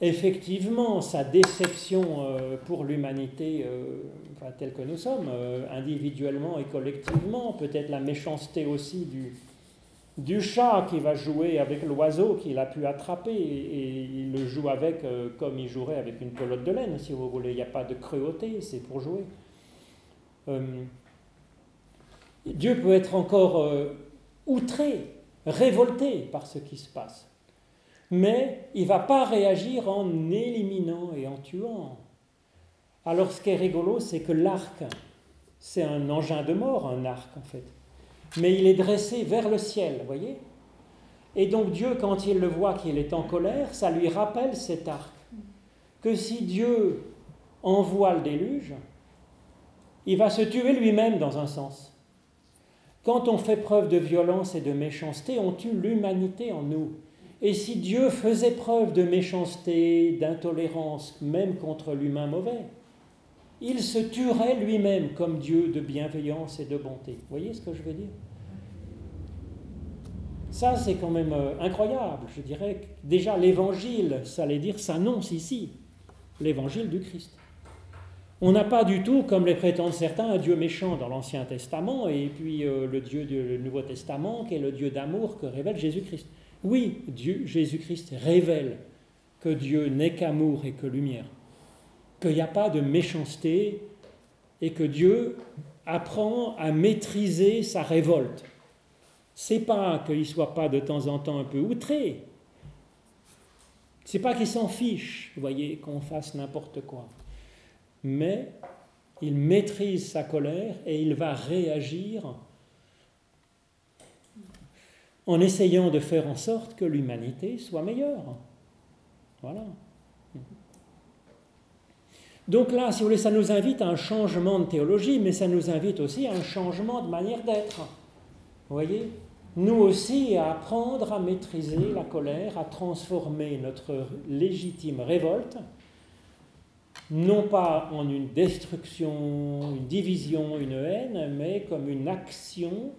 effectivement sa déception euh, pour l'humanité euh, telle que nous sommes, euh, individuellement et collectivement, peut-être la méchanceté aussi du, du chat qui va jouer avec l'oiseau qu'il a pu attraper et, il le joue avec comme il jouerait avec une pelote de laine, si vous voulez. Il n'y a pas de cruauté, c'est pour jouer. Dieu peut être encore outré, révolté par ce qui se passe. Mais il ne va pas réagir en éliminant et en tuant. Alors ce qui est rigolo, c'est que l'arc, c'est un engin de mort, un arc en fait. Mais il est dressé vers le ciel, vous voyez? Et donc Dieu, quand il le voit qu'il est en colère, ça lui rappelle cet arc. Que si Dieu envoie le déluge, il va se tuer lui-même dans un sens. Quand on fait preuve de violence et de méchanceté, on tue l'humanité en nous. Et si Dieu faisait preuve de méchanceté, d'intolérance, même contre l'humain mauvais, il se tuerait lui-même comme Dieu de bienveillance et de bonté. Vous voyez ce que je veux dire? Ça, c'est quand même euh, incroyable. Je dirais déjà l'évangile, ça allait dire, s'annonce ici, l'évangile du Christ. On n'a pas du tout, comme les prétendent certains, un Dieu méchant dans l'Ancien Testament et puis euh, le Dieu du Nouveau Testament qui est le Dieu d'amour que révèle Jésus-Christ. Oui, Dieu, Jésus-Christ révèle que Dieu n'est qu'amour et que lumière, qu'il n'y a pas de méchanceté et que Dieu apprend à maîtriser sa révolte. C'est pas qu'il soit pas de temps en temps un peu outré. C'est pas qu'il s'en fiche, vous voyez, qu'on fasse n'importe quoi. Mais il maîtrise sa colère et il va réagir en essayant de faire en sorte que l'humanité soit meilleure. Voilà. Donc là, si vous voulez, ça nous invite à un changement de théologie, mais ça nous invite aussi à un changement de manière d'être. Vous voyez? Nous aussi, à apprendre à maîtriser la colère, à transformer notre légitime révolte, non pas en une destruction, une division, une haine, mais comme une action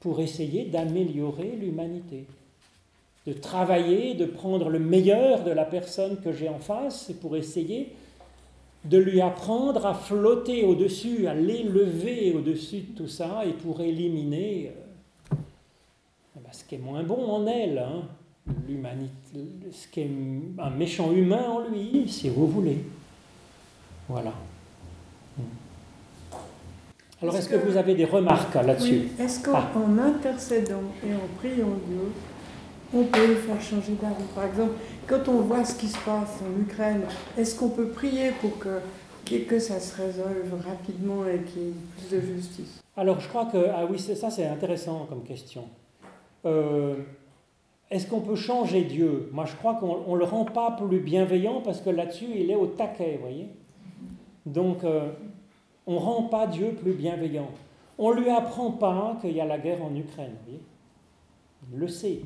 pour essayer d'améliorer l'humanité, de travailler, de prendre le meilleur de la personne que j'ai en face pour essayer de lui apprendre à flotter au-dessus, à l'élever au-dessus de tout ça et pour éliminer euh, eh ben, ce qui est moins bon en elle, hein, l'humanité, ce qui est un méchant humain en lui, si vous voulez. Voilà. Alors, est-ce que, vous avez des remarques là-dessus Est-ce qu'en ah. intercédant et en priant Dieu, on peut faire changer d'avis? Par exemple, quand on voit ce qui se passe en Ukraine, est-ce qu'on peut prier pour que, que ça se résolve rapidement et qu'il y ait plus de justice? Alors, je crois que, ah oui, ça c'est intéressant comme question. Euh, est-ce qu'on peut changer Dieu? Moi, je crois qu'on ne le rend pas plus bienveillant parce que là-dessus, il est au taquet, vous voyez? Donc, euh, on ne rend pas Dieu plus bienveillant. On ne lui apprend pas qu'il y a la guerre en Ukraine. Il le sait.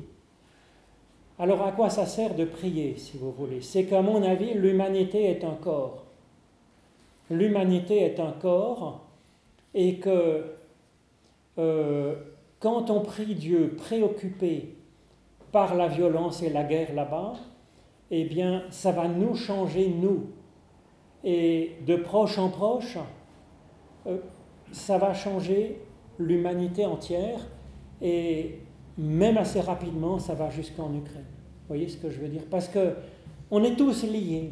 Alors à quoi ça sert de prier, si vous voulez? C'est qu'à mon avis, l'humanité est un corps. L'humanité est un corps et que euh, quand on prie Dieu préoccupé par la violence et la guerre là-bas, eh bien, ça va nous changer, nous. Et de proche en proche, euh, ça va changer l'humanité entière et même assez rapidement, ça va jusqu'en Ukraine. Vous voyez ce que je veux dire? Parce que on est tous liés,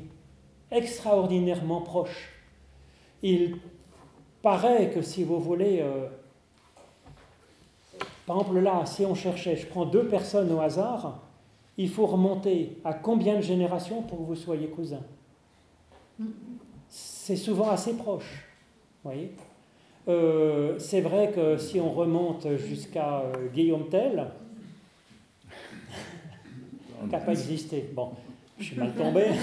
extraordinairement proches. Il paraît que si vous voulez, euh, par exemple là, si on cherchait, je prends deux personnes au hasard, il faut remonter à combien de générations pour que vous soyez cousins? C'est souvent assez proche. voyez euh, c'est vrai que si on remonte jusqu'à euh, Guillaume Tell, qui n'a pas existé. Bon, je suis mal tombé.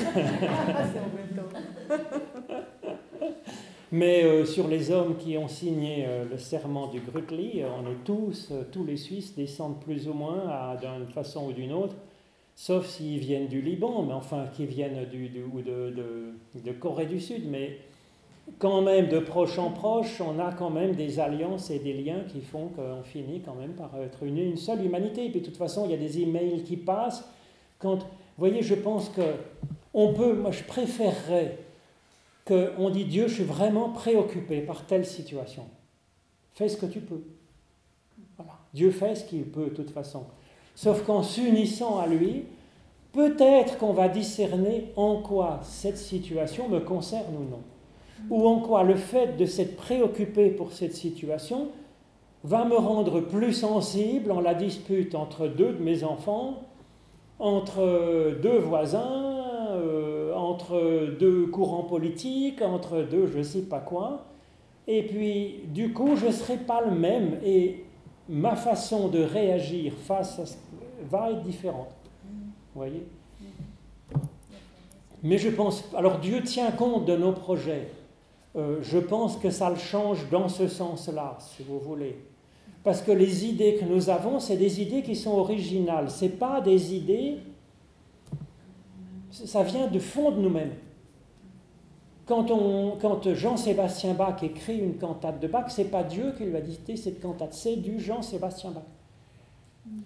Mais euh, sur les hommes qui ont signé le serment du Grutli, on est tous, tous les Suisses descendent plus ou moins d'une façon ou d'une autre, sauf s'ils viennent du Liban, mais enfin qui viennent du, ou de, de, de, Corée du Sud. Mais quand même, de proche en proche, on a quand même des alliances et des liens qui font qu'on finit quand même par être une, une seule humanité. Et puis de toute façon, il y a des emails qui passent. Quand, vous voyez, je pense que on peut, moi je préférerais qu'on dit Dieu, je suis vraiment préoccupé par telle situation. Fais ce que tu peux. Voilà. Dieu fait ce qu'il peut de toute façon. Sauf qu'en s'unissant à lui, peut-être qu'on va discerner en quoi cette situation me concerne ou non ou en quoi le fait de s'être préoccupé pour cette situation va me rendre plus sensible en la dispute entre deux de mes enfants, entre deux voisins, euh, entre deux courants politiques, entre deux je ne sais pas quoi. Et puis, du coup, je ne serai pas le même et ma façon de réagir face va être différente. Vous voyez Mais je pense, alors Dieu tient compte de nos projets. Euh, je pense que ça le change dans ce sens-là, si vous voulez. Parce que les idées que nous avons, c'est des idées qui sont originales. Ce pas des idées, ça vient du fond de nous-mêmes. Quand, quand Jean-Sébastien Bach écrit une cantate de Bach, c'est pas Dieu qui lui a dicté cette cantate, c'est du Jean-Sébastien Bach.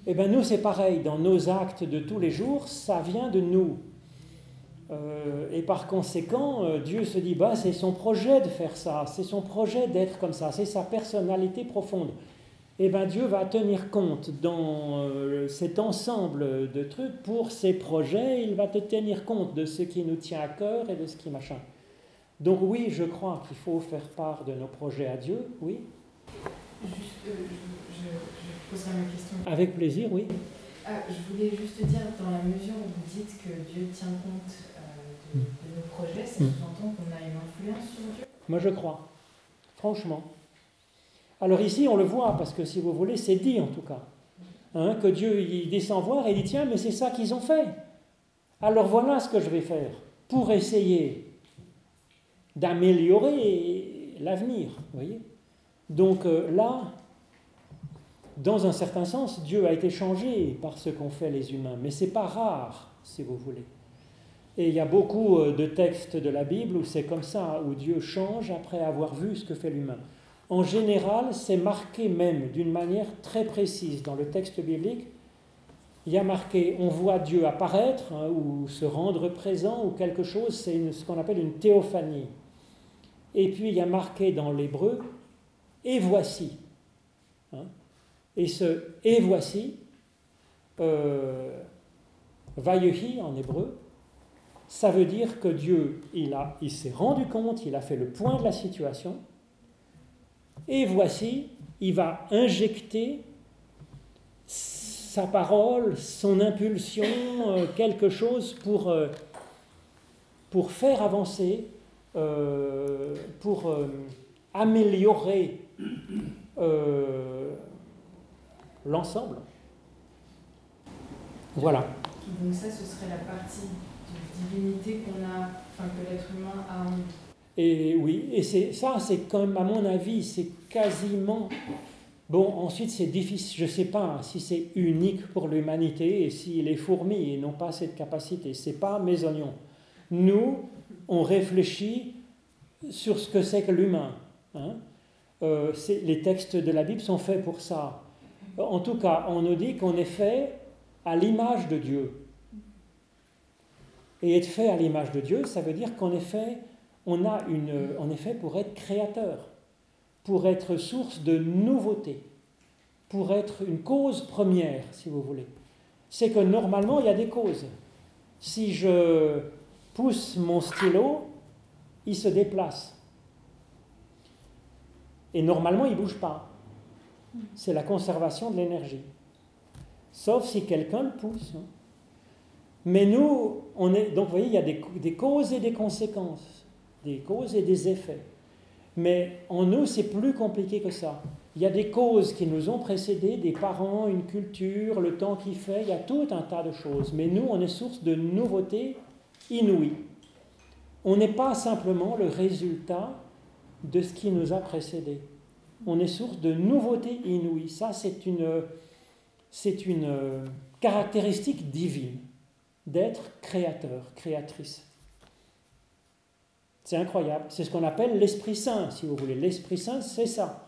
Eh bien nous c'est pareil, dans nos actes de tous les jours, ça vient de nous. Euh, et par conséquent, euh, Dieu se dit, bah, c'est son projet de faire ça, c'est son projet d'être comme ça, c'est sa personnalité profonde. Et eh bien Dieu va tenir compte dans euh, cet ensemble de trucs pour ses projets, il va te tenir compte de ce qui nous tient à cœur et de ce qui machin. Donc oui, je crois qu'il faut faire part de nos projets à Dieu, oui. Juste, poserai ma question. Avec plaisir, oui. Ah, je voulais juste dire, dans la mesure où vous dites que Dieu tient compte de, nos projets, ça mm. sous-entend qu'on a une influence sur Dieu? Moi, je crois. Franchement. Alors ici, on le voit, parce que si vous voulez, c'est dit en tout cas. Hein, que Dieu il descend voir et dit Tiens, mais c'est ça qu'ils ont fait. Alors voilà ce que je vais faire pour essayer d'améliorer l'avenir. voyez? Donc euh, là, dans un certain sens, Dieu a été changé par ce qu'ont fait les humains, mais c'est pas rare, si vous voulez. Et il y a beaucoup euh, de textes de la Bible où c'est comme ça, où Dieu change après avoir vu ce que fait l'humain. En général, c'est marqué même d'une manière très précise dans le texte biblique. Il y a marqué, on voit Dieu apparaître hein, ou se rendre présent ou quelque chose, c'est ce qu'on appelle une théophanie. Et puis il y a marqué dans l'hébreu, et voici. Et ce et voici, euh, vayehi en hébreu, ça veut dire que Dieu, il, il s'est rendu compte, il a fait le point de la situation, et voici, il va injecter sa parole, son impulsion, euh, quelque chose pour, euh, faire avancer, euh, pour améliorer l'ensemble. Voilà. Donc ça, ce serait la partie divinité qu'on a, enfin, que l'être humain a en Et oui, et c'est ça, c'est comme, à mon avis, c'est quasiment. Bon, ensuite, c'est difficile, je ne sais pas si c'est unique pour l'humanité et si les fourmis n'ont pas cette capacité. Ce n'est pas mes oignons. Nous, on réfléchit sur ce que c'est que l'humain. Hein. Euh, les textes de la Bible sont faits pour ça. En tout cas, on nous dit qu'on est fait à l'image de Dieu. Et être fait à l'image de Dieu, ça veut dire qu'en effet, on, a une, est fait pour être créateur, pour être source de nouveauté, pour être une cause première, si vous voulez. C'est que normalement, il y a des causes. Si je pousse mon stylo, il se déplace. Et normalement, il ne bouge pas. C'est la conservation de l'énergie. Sauf si quelqu'un le pousse. Hein. Mais nous, on est, donc vous voyez, il y a des, causes et des conséquences, des causes et des effets. Mais en nous, c'est plus compliqué que ça. Il y a des causes qui nous ont précédés, des parents, une culture, le temps qui fait, il y a tout un tas de choses. Mais nous, on est source de nouveautés inouïes. On n'est pas simplement le résultat de ce qui nous a précédés. On est source de nouveautés inouïes. Ça, c'est une, c'est une caractéristique divine d'être créateur, créatrice. C'est incroyable. C'est ce qu'on appelle l'Esprit Saint, si vous voulez. L'Esprit Saint, c'est ça.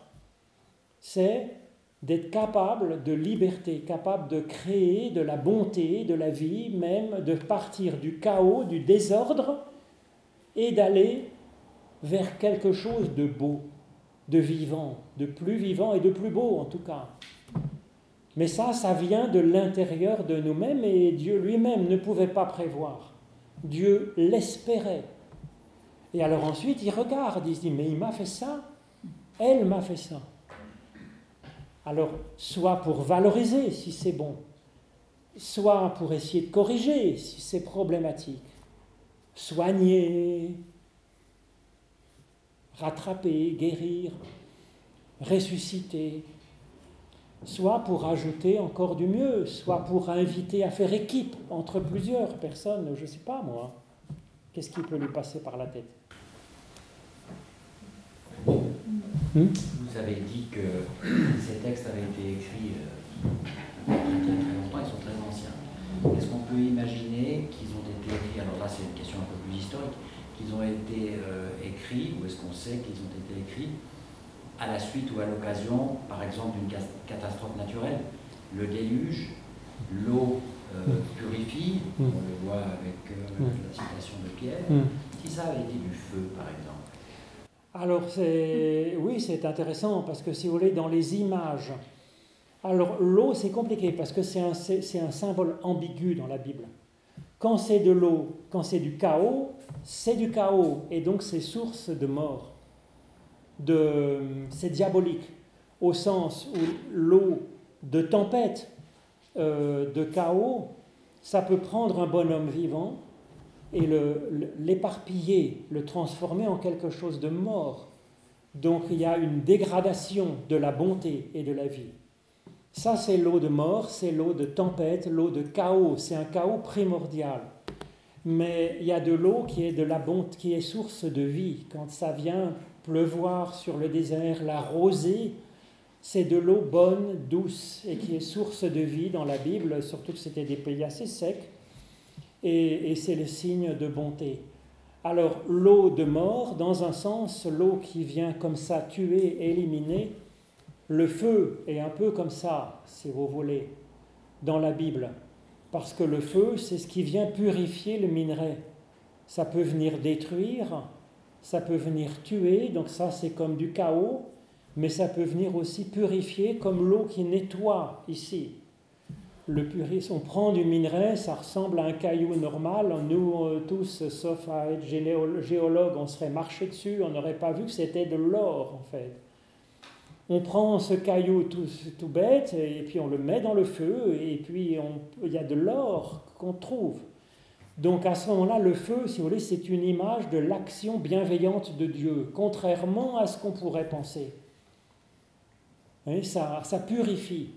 C'est d'être capable de liberté, capable de créer de la bonté, de la vie, même de partir du chaos, du désordre, et d'aller vers quelque chose de beau, de vivant, de plus vivant et de plus beau en tout cas. Mais ça, ça vient de l'intérieur de nous-mêmes et Dieu lui-même ne pouvait pas prévoir. Dieu l'espérait. Et alors ensuite, il regarde, il se dit, mais il m'a fait ça, elle m'a fait ça. Alors, soit pour valoriser si c'est bon, soit pour essayer de corriger si c'est problématique, soigner, rattraper, guérir, ressusciter, soit pour ajouter encore du mieux, soit pour inviter à faire équipe entre plusieurs personnes, je ne sais pas moi. Qu'est-ce qui peut lui passer par la tête? Hmm? Vous avez dit que ces textes avaient été écrits euh, a très longtemps, ils sont très anciens. Est-ce qu'on peut imaginer qu'ils ont été écrits, alors là c'est une question un peu plus historique, qu'ils ont été euh, écrits, ou est-ce qu'on sait qu'ils ont été écrits à la suite ou à l'occasion, par exemple, d'une catastrophe naturelle le déluge, l'eau euh, purifie, Mm. on le voit avec euh, Mm. la citation de Pierre. Si ça avait été du feu, par exemple, Alors, c'est, oui, c'est intéressant parce que si vous voulez, dans les images, alors l'eau, c'est compliqué parce que c'est un, c'est, c'est un symbole ambigu dans la Bible. Quand c'est de l'eau, quand c'est du chaos, c'est du chaos et donc c'est source de mort. C'est diabolique au sens où l'eau de tempête, euh, de chaos, ça peut prendre un bonhomme vivant et le- le- l'éparpiller, le, transformer en quelque chose de mort. Donc il y a une dégradation de la bonté et de la vie. Ça, c'est l'eau de mort, c'est l'eau de tempête, l'eau de chaos, c'est un chaos primordial. Mais il y a de l'eau qui est de la bonté, qui est source de vie. Quand ça vient pleuvoir sur le désert, la rosée, c'est de l'eau bonne, douce, et qui est source de vie dans la Bible, surtout que c'était des pays assez secs et, et c'est le signe de bonté. Alors l'eau de mort, dans un sens, l'eau qui vient comme ça tuer, éliminer, le feu est un peu comme ça, si vous voulez, dans la Bible. Parce que le feu, c'est ce qui vient purifier le minerai. Ça peut venir détruire, ça peut venir tuer, donc ça c'est comme du chaos, mais ça peut venir aussi purifier comme l'eau qui nettoie ici le puris, on prend du minerai, ça ressemble à un caillou normal. Nous euh, tous, sauf à être géologue, on serait marché dessus, on n'aurait pas vu que c'était de l'or en fait. On prend ce caillou tout, bête et puis on le met dans le feu et puis il y a de l'or qu'on trouve. Donc à ce moment-là, le feu, si vous voulez, c'est une image de l'action bienveillante de Dieu, contrairement à ce qu'on pourrait penser. Ça purifie.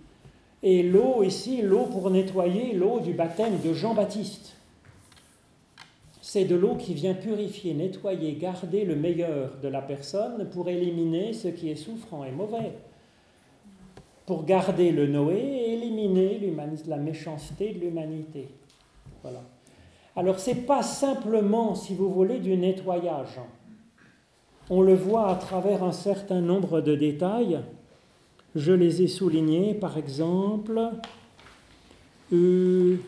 Et l'eau ici, l'eau pour nettoyer, l'eau du baptême de Jean-Baptiste. C'est de l'eau qui vient purifier, nettoyer, garder le meilleur de la personne pour éliminer ce qui est souffrant et mauvais. Pour garder le Noé et éliminer la méchanceté de l'humanité. Voilà. Alors c'est pas simplement, si vous voulez, du nettoyage. On le voit à travers un certain nombre de détails. Je les ai soulignés, par exemple, euh,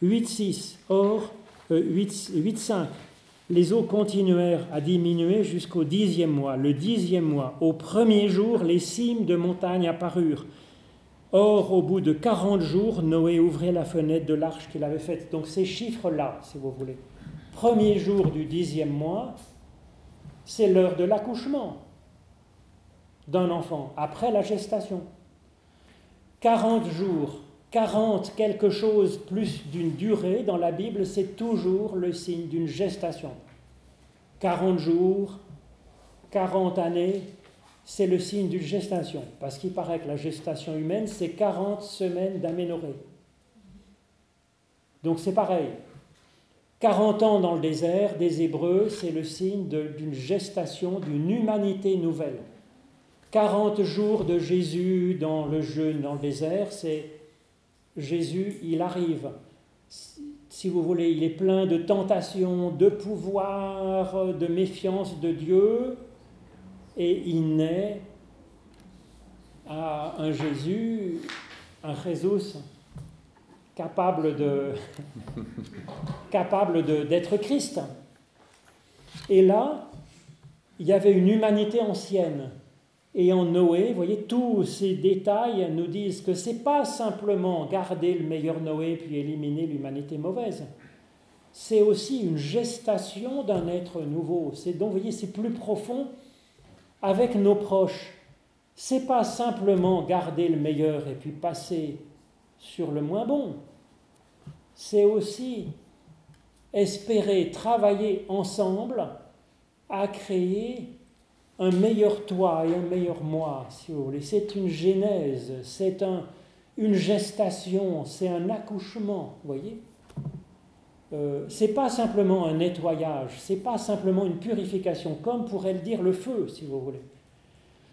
8.6. Or, 8 8.5. Les eaux continuèrent à diminuer jusqu'au dixième mois. Le dixième mois, au premier jour, les cimes de montagne apparurent. Or, au bout de 40 jours, Noé ouvrait la fenêtre de l'arche qu'il avait faite. Donc ces chiffres-là, si vous voulez. Premier jour du dixième mois, c'est l'heure de l'accouchement d'un enfant, après la gestation. 40 jours, 40 quelque chose plus d'une durée dans la Bible, c'est toujours le signe d'une gestation. 40 jours, 40 années, c'est le signe d'une gestation. Parce qu'il paraît que la gestation humaine, c'est 40 semaines d'aménorrhée. Donc c'est pareil. 40 ans dans le désert des Hébreux, c'est le signe d'une gestation, d'une humanité nouvelle. 40 jours de Jésus dans le jeûne, dans le désert, c'est Jésus, il arrive. Si vous voulez, il est plein de tentations, de pouvoir, de méfiance de Dieu, et il naît à un Jésus, un Jésus capable capable d'être Christ. Et là, il y avait une humanité ancienne. Et en Noé, vous voyez, tous ces détails nous disent que c'est pas simplement garder le meilleur Noé puis éliminer l'humanité mauvaise. C'est aussi une gestation d'un être nouveau. C'est donc, vous voyez, c'est plus profond avec nos proches. C'est pas simplement garder le meilleur et puis passer sur le moins bon. C'est aussi espérer travailler ensemble à créer un meilleur toi et un meilleur moi, si vous voulez. C'est une genèse, c'est un, une gestation, c'est un accouchement, vous voyez. Euh, c'est pas simplement un nettoyage, c'est pas simplement une purification, comme pourrait le dire le feu, si vous voulez.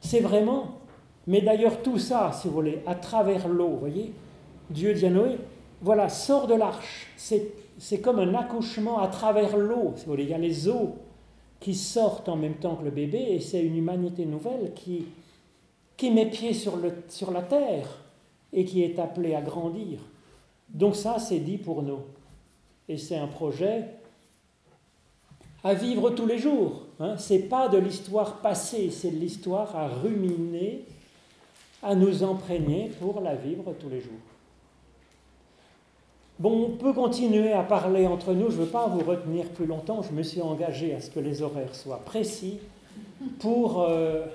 C'est vraiment, mais d'ailleurs tout ça, si vous voulez, à travers l'eau, vous voyez. Dieu dit à Noé, voilà, sors de l'arche. C'est comme un accouchement à travers l'eau, si vous voulez. Il y a les eaux qui sortent en même temps que le bébé, et c'est une humanité nouvelle qui, met pied sur, la terre et qui est appelé à grandir. Donc ça, c'est dit pour nous. Et c'est un projet à vivre tous les jours. Hein. Ce n'est pas de l'histoire passée, c'est de l'histoire à ruminer, à nous imprégner pour la vivre tous les jours. Bon, on peut continuer à parler entre nous, je ne veux pas vous retenir plus longtemps, je me suis engagé à ce que les horaires soient précis pour euh,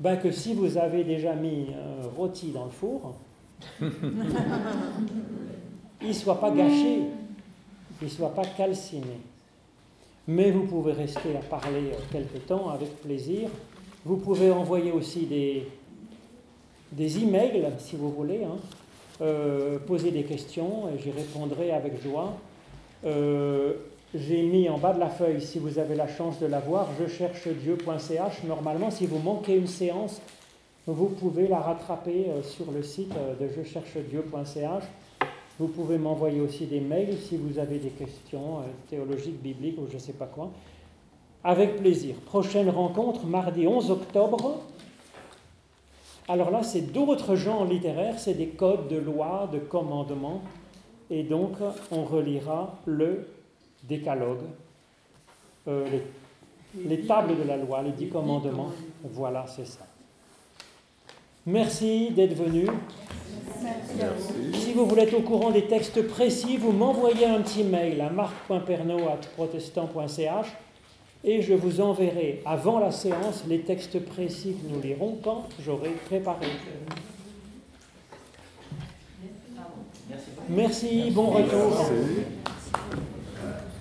ben que si vous avez déjà mis un rôti dans le four, il ne soit pas gâché, il ne soit pas calciné. Mais vous pouvez rester à parler quelque temps avec plaisir. Vous pouvez envoyer aussi des, des emails si vous voulez, hein. Euh, poser des questions et j'y répondrai avec joie. Euh, j'ai mis en bas de la feuille, si vous avez la chance de la voir, je cherche Dieu.ch. Normalement, si vous manquez une séance, vous pouvez la rattraper euh, sur le site de je cherche Dieu.ch. Vous pouvez m'envoyer aussi des mails si vous avez des questions théologiques, bibliques ou je ne sais pas quoi. Avec plaisir. Prochaine rencontre, mardi 11 octobre. Alors là, c'est d'autres genres littéraires, c'est des codes de loi, de commandements. Et donc, on relira le décalogue, euh, les, tables de la loi, les dix commandements. Voilà, c'est ça. Merci d'être venu. Si vous voulez être au courant des textes précis, vous m'envoyez un petit mail à marc.pernaud.protestant.ch et je vous enverrai avant la séance les textes précis que nous lirons quand j'aurai préparé. Merci, bon retour.